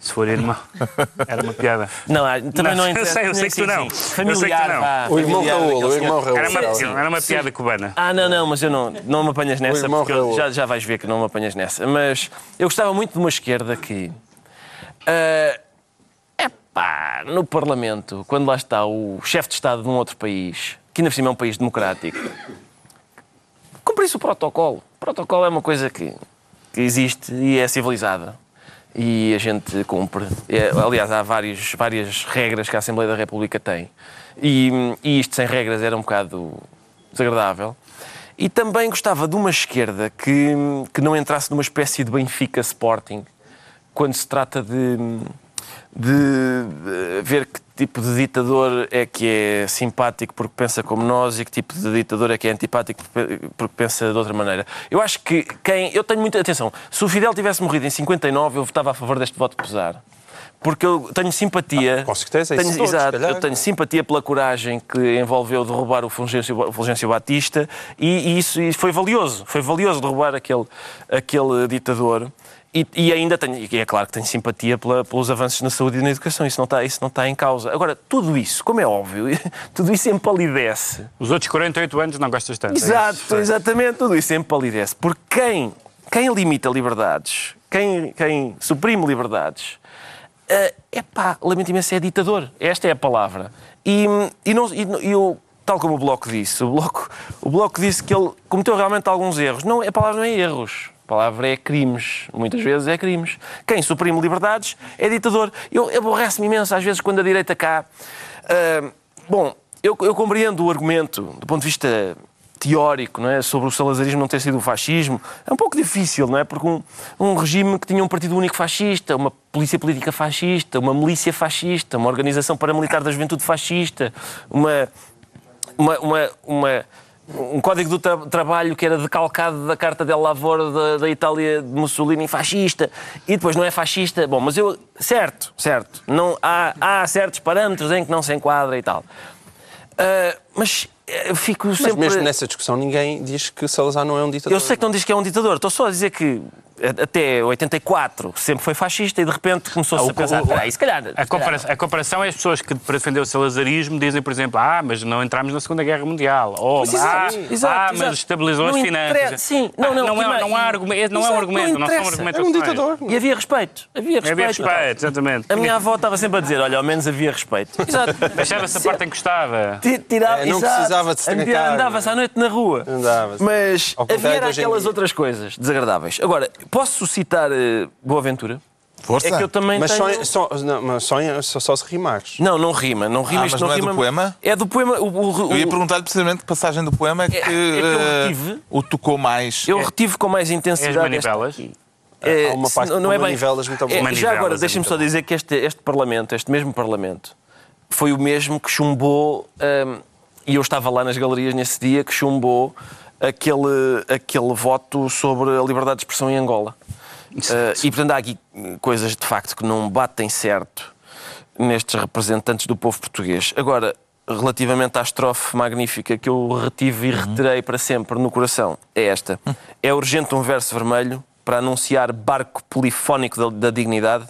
Se for irmão. Era uma piada. Não, há- também não, eu interessa. sei, eu sei que tu não. sim. Eu sei que tu Familiar, não. vá, O irmão Raul, o irmão. Raul. Era uma, era uma piada cubana. Ah, não, não, mas eu não, não me apanhas nessa, irmão porque já, já vais ver que não me apanhas nessa. Mas eu gostava muito de uma esquerda que. é epá, no Parlamento, quando lá está o chefe de Estado de um outro país, que ainda por cima é um país democrático, cumprisse o protocolo. O protocolo é uma coisa que, que existe e é civilizada. E a gente cumpre. É, aliás, há vários, várias regras que a Assembleia da República tem. E, e isto sem regras era um bocado desagradável. E também gostava de uma esquerda que, que não entrasse numa espécie de Benfica Sporting quando se trata de, de, ver que tipo de ditador é que é simpático porque pensa como nós e que tipo de ditador é que é antipático porque pensa de outra maneira. Eu acho que quem. Eu tenho muita atenção. Se o Fidel tivesse morrido em 59, eu votava a favor deste voto pesar. Porque eu tenho simpatia. Ah, com certeza, isso tenho, todos, exato, calhar. eu tenho simpatia pela coragem que envolveu derrubar o Fulgêncio, o Fulgêncio Batista e, e isso, isso foi valioso. Foi valioso derrubar aquele, aquele ditador. E, e ainda tenho, e é claro que tenho simpatia pela- pelos avanços na saúde e na educação, isso não, está, isso não está em causa. Agora, tudo isso, como é óbvio, tudo isso empalidece. Os outros 48 anos não gostas tanto. é Exato, exatamente, tudo isso empalidece. Porque quem, quem limita liberdades, quem, quem suprime liberdades, é epá, lamento imenso, é ditador. Esta é a palavra. E, e, não, e, não- e eu, tal como o Bloco disse, o Bloco, o Bloco disse que ele cometeu realmente alguns erros. Não, a palavra não é erros. A palavra é crimes. Muitas vezes é crimes. Quem suprime liberdades é ditador. Eu aborrece-me imenso às vezes quando a direita cá. ah, bom, eu, eu compreendo o argumento do ponto de vista teórico não é? sobre o salazarismo não ter sido o fascismo. É um pouco difícil, não é? Porque um, um regime que tinha um partido único fascista, uma polícia política fascista, uma milícia fascista, uma organização paramilitar da juventude fascista, uma, uma, uma, uma- um código do tra- trabalho que era decalcado da Carta del Lavoro da, da Itália de Mussolini fascista e depois não é fascista. Bom, mas eu. Certo, certo. Não, há, há certos parâmetros em que não se enquadra e tal. Ah, mas eh, fico Mas sempre. mesmo nessa discussão ninguém diz que Salazar não é um ditador. Eu sei que não diz que é um ditador, estou só a dizer que até 84 sempre foi fascista e de repente começou-se Ah, a pensar. o- o- "Peraí, se calhar. A comparação, a comparação é as pessoas que, para defender o salazarismo, dizem, por exemplo, ah, mas não entramos na Segunda Guerra Mundial. Ou, ah, ah, mas exato. estabilizou Não as interessa, finanças. sim. Não, Ah, não, não, é, não há argumento, não é um argumento, não não, são interessa. É um ditador. E havia respeito. Havia respeito. Havia respeito, exatamente. A minha avó estava sempre a dizer: olha, ao menos havia respeito. Exato. Deixava-se a parte em que gostava. Ti- Tirava, É, não exato. precisava de se. Andava-se à noite na rua. Andava-se. Mas havia aquelas outras coisas desagradáveis. Agora, posso citar eh, Boaventura? Força. É que eu também Mas, tenho... só, só, não, mas só, só, só se rimares. Não, não rima. Não rima Ah, isto mas não não é do rima. poema? É do poema. O, o- Eu ia o- perguntar-lhe precisamente que passagem do poema é que, É- é que eu eh, retive. o tocou mais. eu retive com mais É intensidade. as esta manivelas? É, Há uma parte não, não é bem. manivelas muito boa. É, já agora, é deixem-me só bom. dizer que este, este Parlamento, este mesmo Parlamento, foi o mesmo que chumbou, hum, e eu estava lá nas galerias nesse dia, que chumbou aquele, aquele voto sobre a liberdade de expressão em Angola. Uh, e portanto há aqui coisas de facto que não batem certo nestes representantes do povo português. Agora, relativamente à estrofe magnífica que eu retive e reterei para sempre no coração, é esta. É urgente um verso vermelho para anunciar barco polifónico da, da dignidade,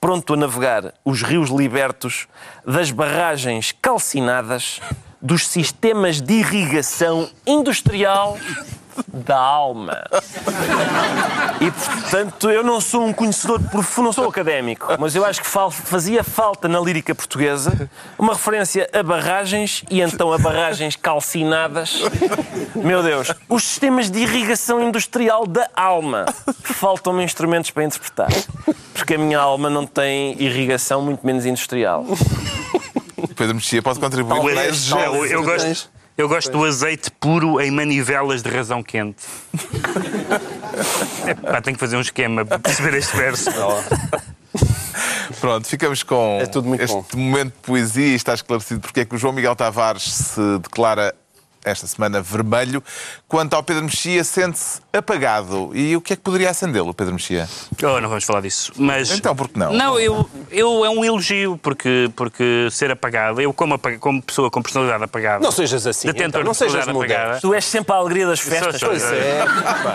pronto a navegar os rios libertos das barragens calcinadas dos sistemas de irrigação industrial da alma. E, portanto, eu não sou um conhecedor profundo, não sou académico, mas eu acho que fazia falta na lírica portuguesa uma referência a barragens e então a barragens calcinadas. Meu Deus, os sistemas de irrigação industrial da alma. Faltam-me instrumentos para interpretar. Porque a minha alma não tem irrigação, muito menos industrial. Pedro Mexia pode contribuir Talvez, para a Eu, eu gosto, eu gosto do azeite puro em manivelas de razão quente. Epá, tenho que fazer um esquema para perceber este verso. Pronto, ficamos com É este bom. momento de poesia e está esclarecido porque é que o João Miguel Tavares se declara esta semana vermelho. Quanto ao Pedro Mexia, sente-se apagado. E o que é que poderia acendê-lo, o Pedro Mexia? Oh, não vamos falar disso. Mas, Então, por que não? Não, eu, eu é um elogio, porque, porque ser apagado, eu como, apaga- como pessoa com personalidade apagada. Não sejas assim, então, de não sejas apagada. Tu és sempre a alegria das festas. Sou- Pois é.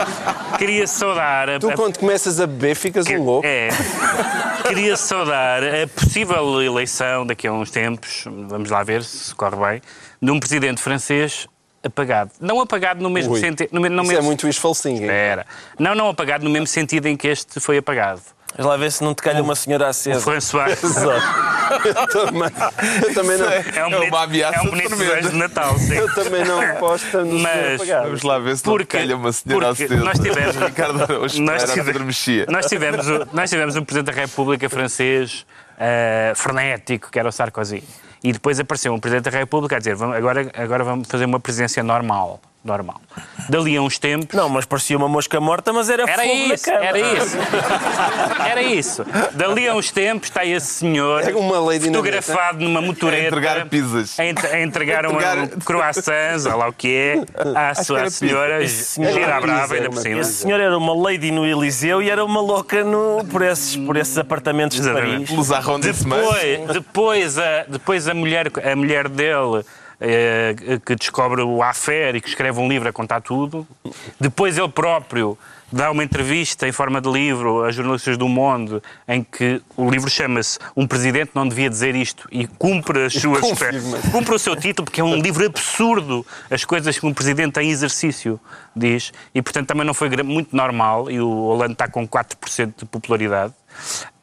Queria saudar. a- Tu, quando começas a beber, ficas um louco. É. Queria saudar a possível eleição daqui a uns tempos, vamos lá ver se corre bem, de um presidente francês apagado. Não apagado no mesmo sentido. No, me- no Isso mesmo... é muito wishful thinking. Espera. Não, não apagado no mesmo sentido em que este foi apagado. Vamos lá ver se não te calha uma senhora O acesa. François Eu também, eu também não, é um É bonito, uma ameaça é um bonito desejo de Natal, sim. eu também não aposto no Mas-. Vamos lá ver se não Porque- calha uma senhora porque acesa. nós tivemos- Ricardo Araújo Nós era tive-. Nós tivemos, o- nós tivemos um Presidente da República francês eh, frenético, que era o Sarkozy. E depois apareceu um Presidente da República a dizer agora, agora vamos fazer uma presidência normal. Normal. Dali a uns tempos... Não, mas parecia uma mosca morta, mas era, Era fogo isso, na cama. era isso. Era isso. Dali a uns tempos está esse senhor É uma lei fotografado numa motoreta. A entregar pizzas. A, ent- a entregar, entregar- Um, croissants, ou lá o que é, à sua era senhora, gira brava, ainda por uma cima. Esse senhor era uma lady no Eliseu e era uma louca no, por, esses, por esses apartamentos de. Paris. Depois, depois, a, depois a, mulher, a mulher dele que descobre o affair e que escreve um livro a contar tudo. Depois ele próprio dá uma entrevista em forma de livro a jornalistas do Monde em que o livro chama-se Um Presidente Não Devia Dizer Isto e cumpre as suas cumpre o seu título porque é um livro absurdo as coisas que um Presidente em exercício diz e portanto também não foi muito normal e o Hollande está com 4% de popularidade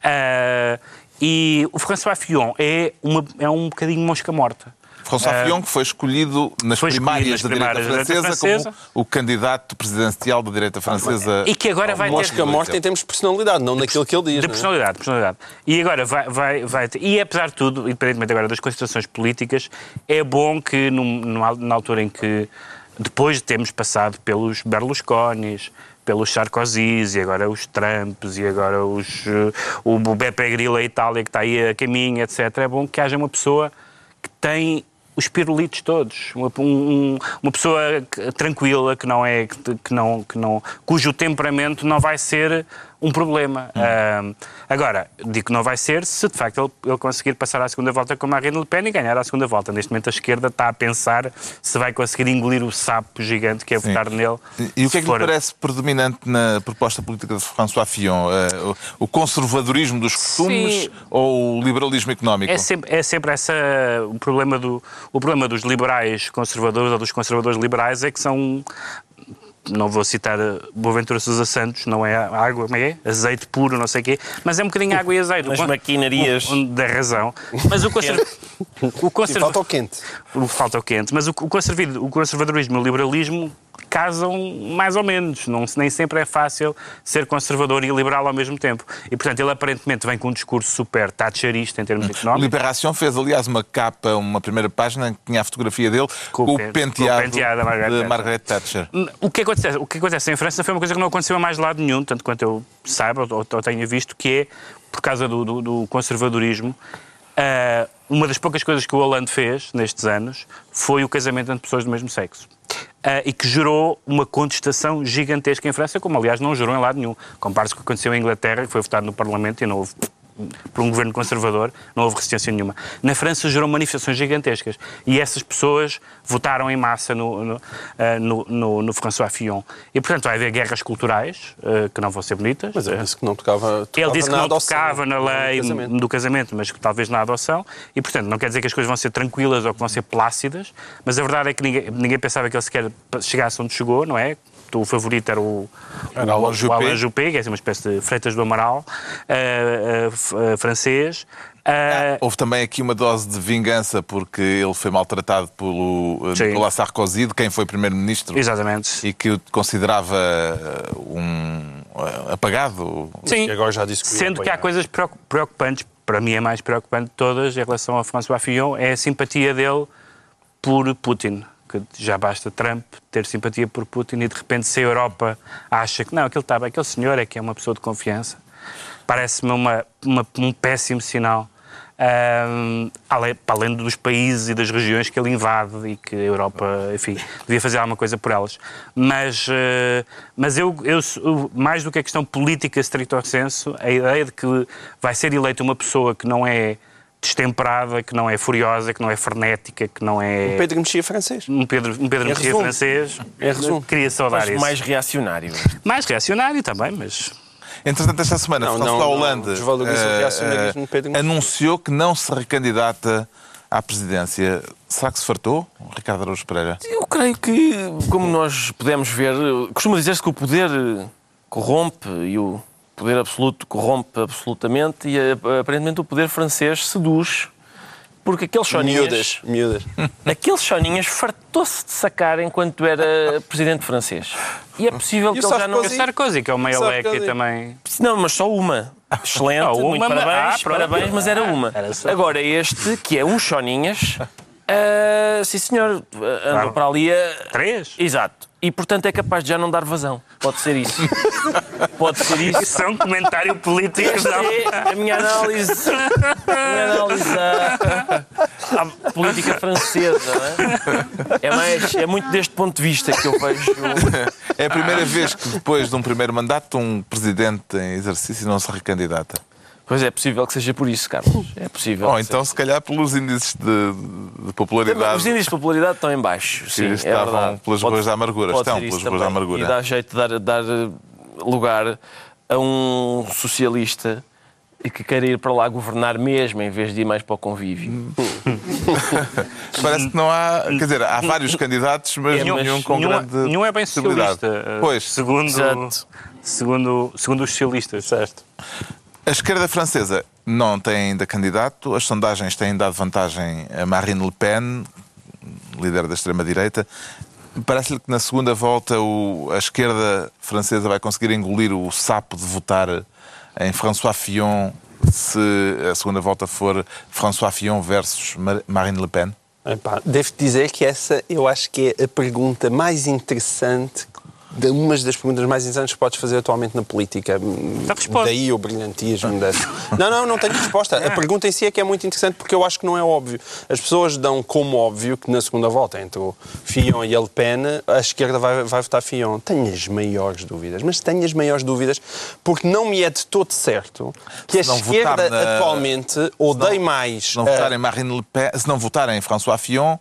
Ah, e o François Fillon é, uma, é um bocadinho mosca morta. François Fillon, que foi escolhido nas foi escolhido primárias nas da direita primárias da direita francesa como o candidato presidencial da direita francesa. E que agora vai ter... Mosca morta em termos de personalidade, não naquilo que ele diz. De é? personalidade, personalidade. E agora vai, vai, vai ter. E apesar de tudo, independentemente agora das considerações políticas, é bom que num- numa- na altura em que, depois de termos passado pelos Berlusconis, pelos Sarkozys e agora os Trumps e agora os, eh, o Beppe Grillo, a Itália que está aí a caminho, etc., é bom que haja uma pessoa que tem os pirulitos todos, uma, um- uma pessoa tranquila que não é que não que não cujo temperamento não vai ser um problema. Ah, agora digo que não vai ser se de facto ele, ele conseguir passar à segunda volta com Marine Le Pen e ganhar à segunda volta. Neste momento a esquerda está a pensar se vai conseguir engolir o sapo gigante que é Sim. votar nele. E- E o que é que for- lhe parece predominante na proposta política de François Fillon? O- O conservadorismo dos costumes Sim. ou o liberalismo económico? É sempre, é sempre essa, o, problema do, o problema dos liberais conservadores ou dos conservadores liberais é que são. Não vou citar a Boaventura Sousa Santos, não é água, como é? Azeite puro, não sei o quê, mas é um bocadinho água e azeite. Con- maquinarias. o- Da razão. Mas o, conserv... o E conserv... falta o quente. o falta o quente. Mas o, o, conservi- o conservadorismo e o liberalismo casam mais ou menos. Não, nem sempre é fácil ser conservador e liberal ao mesmo tempo. E, portanto, ele aparentemente vem com um discurso super thatcherista em termos económicos. Liberação fez, aliás, uma capa, uma primeira página que tinha a fotografia dele com, Com o o pen- penteado, com o penteado da Margaret de Thatcher. Margaret Thatcher. O que, acontece, o que acontece em França foi uma coisa que não aconteceu a mais lado nenhum, tanto quanto eu saiba ou, ou tenha visto, que é, por causa do, do- do conservadorismo, ah, uma das poucas coisas que o Hollande fez nestes anos foi o casamento entre pessoas do mesmo sexo. Ah, e que gerou uma contestação gigantesca em França, como aliás não gerou em lado nenhum. Compare-se com o que aconteceu em Inglaterra, que foi votado no Parlamento e não houve por um governo conservador, não houve resistência nenhuma. Na França gerou manifestações gigantescas e essas pessoas votaram em massa no, no, ah, no, no- no François Fillon. E, portanto, vai haver guerras culturais ah, que não vão ser bonitas. Mas ele disse que não tocava, tocava Ele disse que não adoção, tocava na lei casamento. do casamento, mas que talvez na adoção. E, portanto, não quer dizer que as coisas vão ser tranquilas ou que vão ser plácidas, mas a verdade é que ninguém, ninguém pensava que ele sequer chegasse onde chegou, não é? O favorito era o, Era o, Alain o Juppé. Alain Juppé, que é assim uma espécie de Freitas do Amaral, f- eh, francês. Eh, Houve também aqui uma dose de vingança porque ele foi maltratado pelo Sim. Nicolas Sarkozy, de quem foi primeiro-ministro. Exatamente. E que o considerava um apagado. Sim, que agora já disse que sendo que há coisas preocu- preocupantes, para mim é mais preocupante de todas em relação a François Fillon, é a simpatia dele por Putin. Que já basta Trump ter simpatia por Putin e de repente se a Europa acha que não, aquele, bem, aquele senhor é que é uma pessoa de confiança, parece-me uma, uma- um péssimo sinal. Ahm, além, para além dos países e das regiões que ele invade e que a Europa, enfim, devia fazer alguma coisa por elas. Mas, eh, mas eu, eu- mais do que a questão política stricto senso, a ideia de que vai ser eleita uma pessoa que não é destemperada, que não é furiosa, que não é frenética, que não é Pedro Mexia francês. um Pedro, um Pedro Em Mexia resumo. francês, Em resumo. queria saudar Mas isso. mais reacionário. mais reacionário também, mas Entretanto, esta semana, Não, não, não. Hollande Desvaloriza o reacionarismo de Pedro eh, Mexia. anunciou que não se recandidata à presidência. Será que se fartou, Ricardo Araújo Pereira? Eu creio que, como nós podemos ver, costuma dizer-se que o poder corrompe e o poder absoluto corrompe absolutamente e eh, aparentemente o poder francês seduz porque aqueles Miúdas, soninhas, miúdas. aqueles soninhas fartou-se de sacar enquanto era presidente francês. E é possível E que ele já não... Sarkozy? o Sarkozy, que é o meio leque Sarkozy. também. Não, mas só uma. Excelente, Ah, uma, muito parabéns, ah, parabéns, mas era uma. Era só. Agora este, que é um choninhas, ah, sim senhor, ah, andou Claro. para ali a... Três? Exato. E portanto é capaz de já não dar vazão. Pode ser isso. Pode ser isso. Isso é um comentário político, não. a minha análise, a minha análise à, à política francesa. Não é? É, mais, é muito deste ponto de vista que eu vejo. É a primeira vez que, depois de um primeiro mandato, um presidente em exercício não se recandidata. Pois é possível que seja por isso, Carlos. É possível. Ou então, se calhar, pelos índices de, de Os popularidade. índices de popularidade estão em baixo. Sim, é estavam verdade. pelas Pode- ruas da amargura. Estão pelas ruas da amargura. E dá jeito de dar, dar eh, lugar a um socialista e que queira ir para lá governar mesmo, em vez de ir mais para o convívio. Parece que não há. Quer dizer, há vários candidatos, mas É, nenhum mas com nenhum, grande. nenhum é bem socialista. eh, Pois. Segundo, Exato. segundo, segundo os socialistas. Certo. A esquerda francesa não tem ainda candidato. As sondagens têm dado vantagem a Marine Le Pen, líder da extrema-direita. Parece-lhe que na segunda volta o- a esquerda francesa vai conseguir engolir o sapo de votar em François Fillon se a segunda volta for François Fillon versus Mar- Marine Le Pen? Epá, Devo dizer que essa eu acho que é a pergunta mais interessante, de uma das perguntas mais interessantes que podes fazer atualmente na política. Daí o brilhantismo dessa. Não, não, não tenho resposta. A pergunta em si é que é muito interessante porque eu acho que não é óbvio. As pessoas dão como óbvio que na segunda volta, entre o Fillon e a Le Pen, a esquerda vai, vai votar Fillon. Tenho as maiores dúvidas, mas tenho as maiores dúvidas porque não me é de todo certo que a esquerda na- atualmente odeie mais. Se não a- votarem Marine Le Pen, se não votarem François Fillon,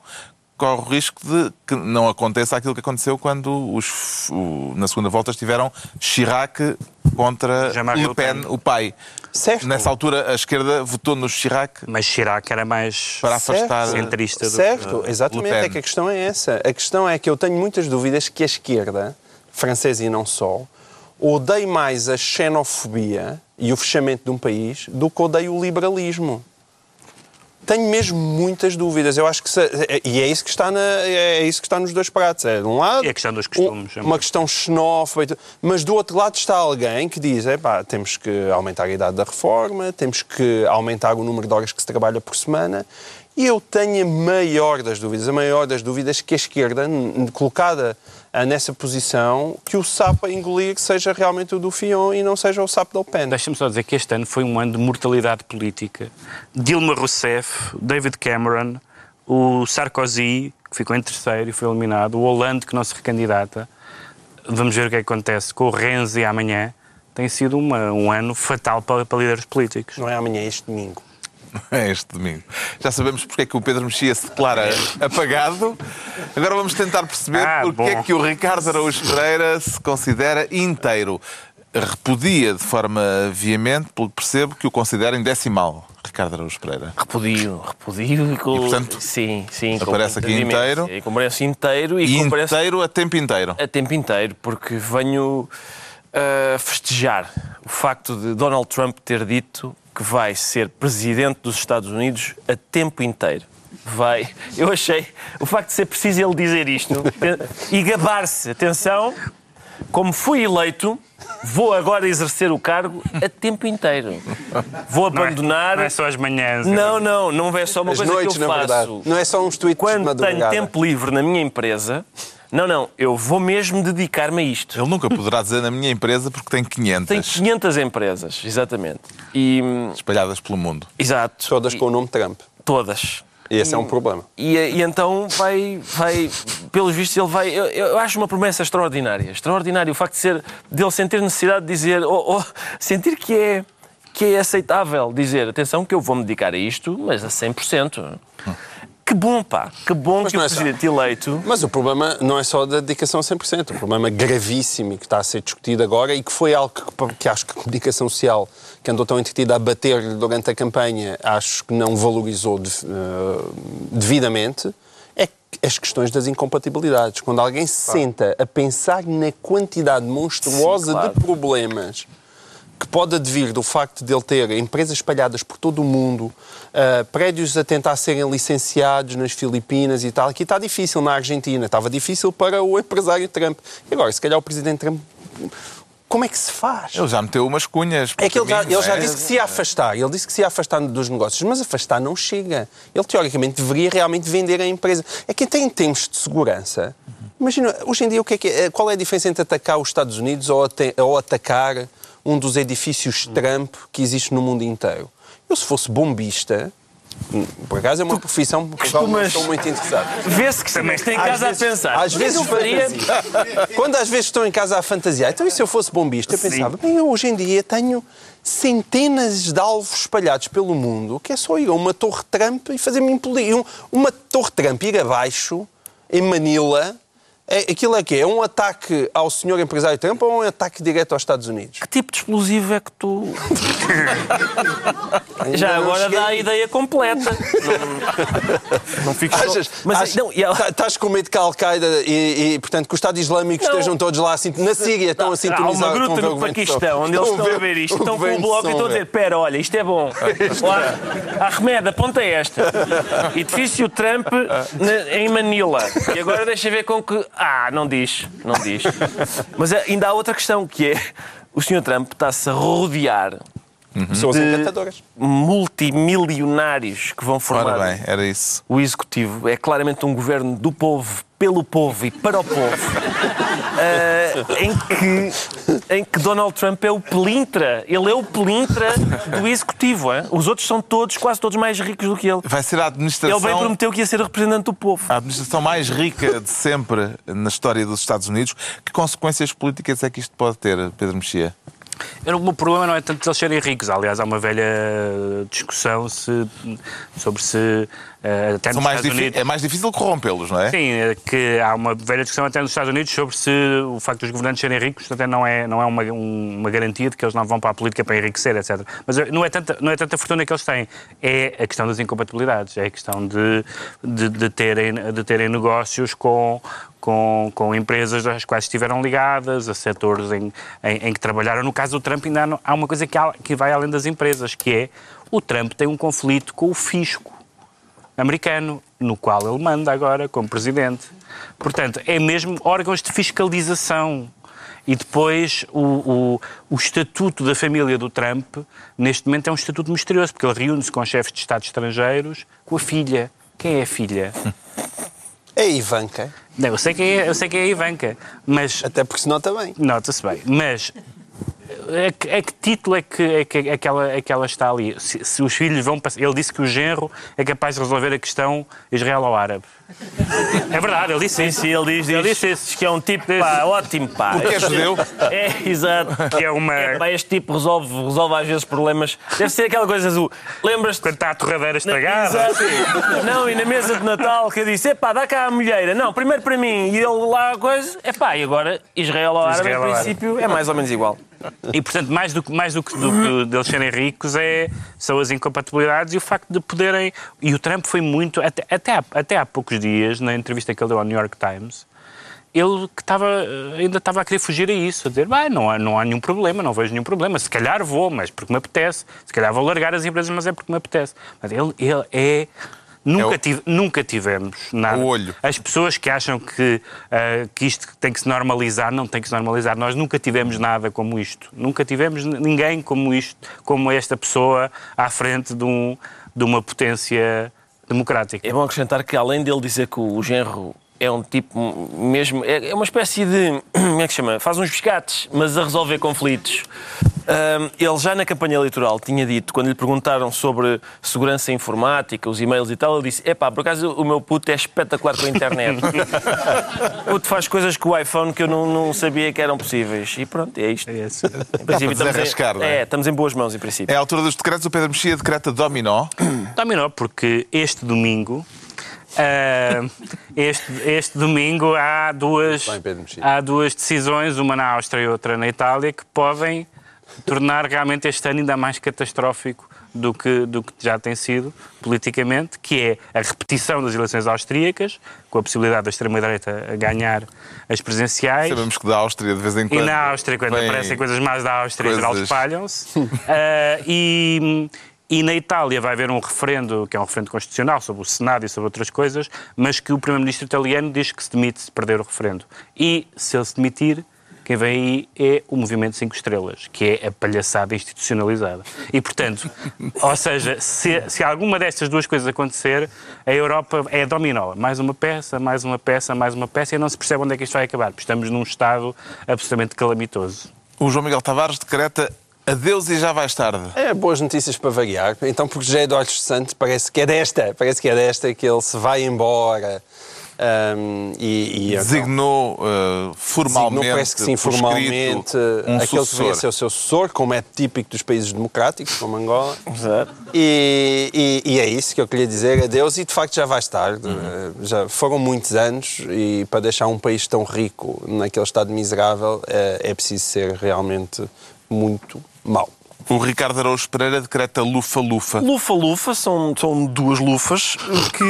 corre o risco de que não aconteça aquilo que aconteceu quando os, o- na segunda volta estiveram Chirac contra Le Pen, o pai. Certo. Nessa altura, a esquerda votou no Chirac Mas Chirac era mais para afastar centrista do Certo, que, exatamente. Le Pen. É que a questão é essa. A questão é que eu tenho muitas dúvidas que a esquerda, francesa e não só, odeie mais a xenofobia e o fechamento de um país do que odeie o liberalismo. Tenho mesmo muitas dúvidas. Eu acho que se- e é isso que está na, é isso que está nos dois pratos. É de um lado E a questão dos costumes, um- é uma questão xenófoba, mas do outro lado está alguém que diz: "Epá, temos que aumentar a idade da reforma, temos que aumentar o número de horas que se trabalha por semana. E eu tenho a maior das dúvidas, a maior das dúvidas que a esquerda, colocada nessa posição, que o sapo a engolir seja realmente o do Fion e não seja o sapo da Le Pen. Deixa-me só dizer que este ano foi um ano de mortalidade política. Dilma Rousseff, David Cameron, o Sarkozy, que ficou em terceiro e foi eliminado, o Hollande, que não se recandidata. Vamos ver o que é que acontece com o Renzi amanhã. Tem sido uma- um ano fatal para, para líderes políticos. Não é amanhã, é este domingo. É este domingo. Já sabemos porque é que o Pedro Mexia se declara apagado. Agora vamos tentar perceber Ah, porque é bom. que o Ricardo Araújo Pereira se considera inteiro. Repudia de forma veemente, pelo que percebo, que o considera em decimal. Ricardo Araújo Pereira? Repudio, repudio. E, com, E, portanto, sim, sim, com aparece aqui inteiro? E compreenso inteiro e, E compreenso inteiro a tempo inteiro. a tempo inteiro, porque venho a festejar o facto de Donald Trump ter dito que vai ser presidente dos Estados Unidos a tempo inteiro. Vai. Eu achei o facto de ser preciso ele dizer isto e gabar-se, atenção, como fui eleito, vou agora exercer o cargo a tempo inteiro. Vou Não é- abandonar. Não é só as manhãs. Não, não, não é só uma As coisa noites, que eu faço. verdade. Não é só uns tweets de Quando tenho tempo livre na minha empresa, não, não, eu vou mesmo dedicar-me a isto. Ele nunca poderá dizer na minha empresa porque tem 500 Tem 500 empresas, exatamente. E, hum, espalhadas pelo mundo. exato. Todas E- com o nome Trump. Todas. E esse é um problema. E, e então vai, vai, pelos vistos, ele vai. Eu, eu acho uma promessa extraordinária. Extraordinário o facto de ser, dele sentir necessidade de dizer, ou, ou sentir que é, que é aceitável dizer, atenção, que eu vou me dedicar a isto, mas a 100%. Que bom, pá, que bom Mas que o é só- presidente eleito. Mas o problema não é só da dedicação a 100%. O problema gravíssimo e que está a ser discutido agora e que foi algo que, que acho que a comunicação social, que andou tão entretida a bater durante a campanha, acho que não valorizou de- eh, devidamente, é as questões das incompatibilidades. Quando alguém se senta a pensar na quantidade monstruosa Sim, claro. de problemas que pode advir do facto de ele ter empresas espalhadas por todo o mundo, ah, prédios a tentar serem licenciados nas Filipinas e tal. Aqui está difícil na Argentina, estava difícil para o empresário Trump. E agora, se calhar o presidente Trump. Como é que se faz? Ele já meteu umas cunhas. É que ele já, caminho, ele já é? disse que se ia afastar. Ele disse que se ia afastar dos negócios, mas afastar não chega. Ele, teoricamente, deveria realmente vender a empresa. É que até em termos de segurança, imagina, hoje em dia, o que é que é- qual é a diferença entre atacar os Estados Unidos ou, ou atacar um dos edifícios Trump que existe no mundo inteiro? Eu, se fosse bombista, hum, por acaso é uma profissão não costumas- estou muito interessado. Vê-se que estiveste em casa a pensar. Às que que vezes. Quando às vezes estou em casa a fantasiar, então e se eu fosse bombista? Eu pensava, bem, eu hoje em dia tenho centenas de alvos espalhados pelo mundo, que é só ir a uma torre Trump e fazer-me implodir. Um- Uma torre Trump ir abaixo, em Manila, é, aquilo é que é? um ataque ao senhor empresário Trump ou um ataque direto aos Estados Unidos? Que tipo de explosivo é que tu. Já agora cheguei. dá a ideia completa. Não, só- Achas, Mas achas- não, e ela- tá- estás com medo que a Al-Qaeda e, e, portanto, que o Estado Islâmico Não. estejam todos lá, assim, na Síria, estão a Há sintonizar uma com o gruta no Paquistão onde eles estão a ver isto, estão com o bloco e estão a dizer. Pera, olha, isto é bom. Lá, Arremed, aponta esta. Edifício Trump na- em Manila. E agora deixa ver com que. Ah, não diz, não diz. Mas é- ainda há outra questão que é: o Sr. Trump está-se a rodear Pessoas encantadoras. multimilionários que vão formar Ora bem, era isso. o executivo. É claramente um governo do povo, pelo povo e para o povo. Ah, em, que, em que Donald Trump é o pelintra. Ele é o pelintra do executivo. hein? Os outros são todos, quase todos mais ricos do que ele. Vai ser a Ele administração. bem prometeu que ia ser o representante do povo. A administração mais rica de sempre na história dos Estados Unidos. Que consequências políticas é que isto pode ter, Pedro Mexia? O meu problema não é tanto eles serem ricos. Aliás, há uma velha discussão se- sobre se até São nos mais Estados Unidos... É mais difícil corrompê-los, não é? Sim, é que há uma velha discussão até nos Estados Unidos sobre se o facto dos governantes serem ricos até não é, não é uma, um- uma garantia de que eles não vão para a política para enriquecer, etc. Mas eh, não é tanta, não é tanta fortuna que eles têm, é a questão das incompatibilidades, é a questão de, de, de terem, de terem negócios com, com, com empresas às quais estiveram ligadas, a setores em, em, em que trabalharam. No caso do Trump ainda há, há uma coisa que, há- que vai além das empresas, que é o Trump tem um conflito com o fisco americano, no qual ele manda agora como presidente. Portanto, é mesmo órgãos de fiscalização. E depois o, o, o estatuto da família do Trump, neste momento, é um estatuto misterioso, porque ele reúne-se com chefes de Estado estrangeiros com a filha. Quem é a filha? É Ivanka, Não, eu sei que é, eu sei que é a Ivanka, mas até porque se nota bem. Nota-se bem. Mas a que, a que título é que, é, que, é, que ela, é que ela está ali? Se, se os filhos vão passar. Ele disse que o genro é capaz de resolver a questão Israel ou árabe. É verdade, ele disse isso. Sim, ele diz, Ele disse isso. diz que é um tipo pá, ótimo, pá. Porque é judeu. É, exato. Que é uma- É, pá, este tipo resolve, resolve às vezes problemas. Deve ser aquela coisa azul. Lembras-te? Quando está a torradeira estragada. Exato. Não, e na mesa de Natal que eu disse: epá, dá cá a mulheira. Não, primeiro para mim. E ele lá a coisa. Epá, e agora Israel ao árabe, Israel em ao árabe. princípio, é mais ou menos igual. E, portanto, mais do, que- mais do que do, que deles serem ricos é, são as incompatibilidades e o facto de poderem. E o Trump foi muito. Até, até, há, até há poucos dias, na entrevista que ele deu ao New York Times, ele que estava, ainda estava a querer fugir a isso, a dizer: "Bem, não, há, não há nenhum problema, não vejo nenhum problema. Se calhar vou, mas porque me apetece. Se calhar vou largar as empresas, mas é porque me apetece. Mas ele, ele é. Nunca, É o- tive- nunca tivemos nada. O olho. As pessoas que acham que, ah, que isto tem que se normalizar, não tem que se normalizar. Nós nunca tivemos nada como isto. Nunca tivemos ninguém como isto, como esta pessoa à frente de, um, de uma potência democrática. É bom acrescentar que, além dele dizer que o genro é um tipo mesmo. É é uma espécie de. Como é que se chama? Faz uns pescates, mas a resolver conflitos. Ele já na campanha eleitoral tinha dito, quando lhe perguntaram sobre segurança informática, os e-mails e tal, ele disse: Epá, por acaso o meu puto é espetacular com a internet. o puto faz coisas com o iPhone que eu não, não sabia que eram possíveis. E pronto, é isto. É esse. Em princípio, estamos desenrascar, em, não é? é, estamos em boas mãos, em princípio. É a altura dos decretos. O Pedro Mexia decreta dominó. Dominou, porque este domingo. ah, este, este domingo há duas, há duas decisões, uma na Áustria e outra na Itália, que podem tornar realmente este ano ainda mais catastrófico do que, do que já tem sido politicamente, que é a repetição das eleições austríacas, com a possibilidade da extrema-direita ganhar as presidenciais. Sabemos que da Áustria, de vez em E quando. na Áustria, quando aparecem coisas más da Áustria, em geral coisas- espalham-se. Ah, e, e na Itália vai haver um referendo, que é um referendo constitucional, sobre o Senado e sobre outras coisas, mas que o Primeiro-Ministro italiano diz que se demite se perder o referendo. E, se ele se demitir, quem vem aí é o Movimento 5 Estrelas, que é a palhaçada institucionalizada. E, portanto, ou seja, se, se alguma destas duas coisas acontecer, a Europa é dominó. Mais uma peça, mais uma peça, mais uma peça, e não se percebe onde é que isto vai acabar. porque Estamos num estado absolutamente calamitoso. O João Miguel Tavares decreta adeus e já vais tarde. É, boas notícias para variar. Então, porque José Eduardo dos Santos parece que é desta, parece que é desta que ele se vai embora. Ahm, e, e Designou uh, formalmente, designou, parece que sim, formalmente, um aquele que deveria sucessor. ser o seu sucessor, como é típico dos países democráticos, como Angola. Exato. E, e- e é isso que eu queria dizer, adeus, e de facto já vais tarde. Uhum. Eh, Já foram muitos anos e para deixar um país tão rico naquele estado miserável eh, é preciso ser realmente muito mau. O Ricardo Araújo Pereira decreta lufa-lufa. Lufa-lufa são, são duas lufas que.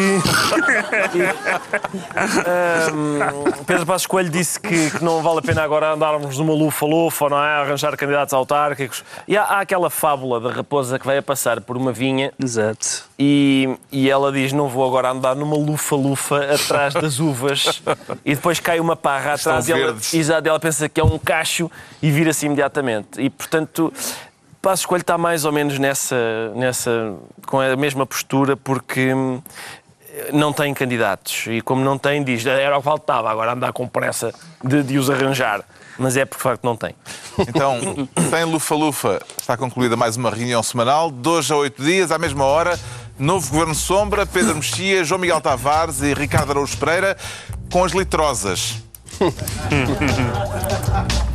Ahm, Pedro Passos Coelho disse que, que não vale a pena agora andarmos numa lufa-lufa, não é? Arranjar candidatos autárquicos. E há, há aquela fábula da raposa que vai a passar por uma vinha Exato. e, e ela diz: Não vou agora andar numa lufa-lufa atrás das uvas. E depois cai uma parra Estão atrás e ela, verdes. exato, ela pensa que é um cacho e vira-se imediatamente. E portanto. Passos Coelho está mais ou menos nessa, nessa, com a mesma postura, porque hum, não tem candidatos. E como não tem, diz, era o que faltava, agora andar com pressa de, de os arranjar. Mas é porque de facto não tem. Então, sem lufa-lufa, está concluída mais uma reunião semanal, hoje a oito dias, à mesma hora. Novo Governo Sombra, Pedro Mexia, João Miguel Tavares e Ricardo Araújo Pereira, com as litrosas.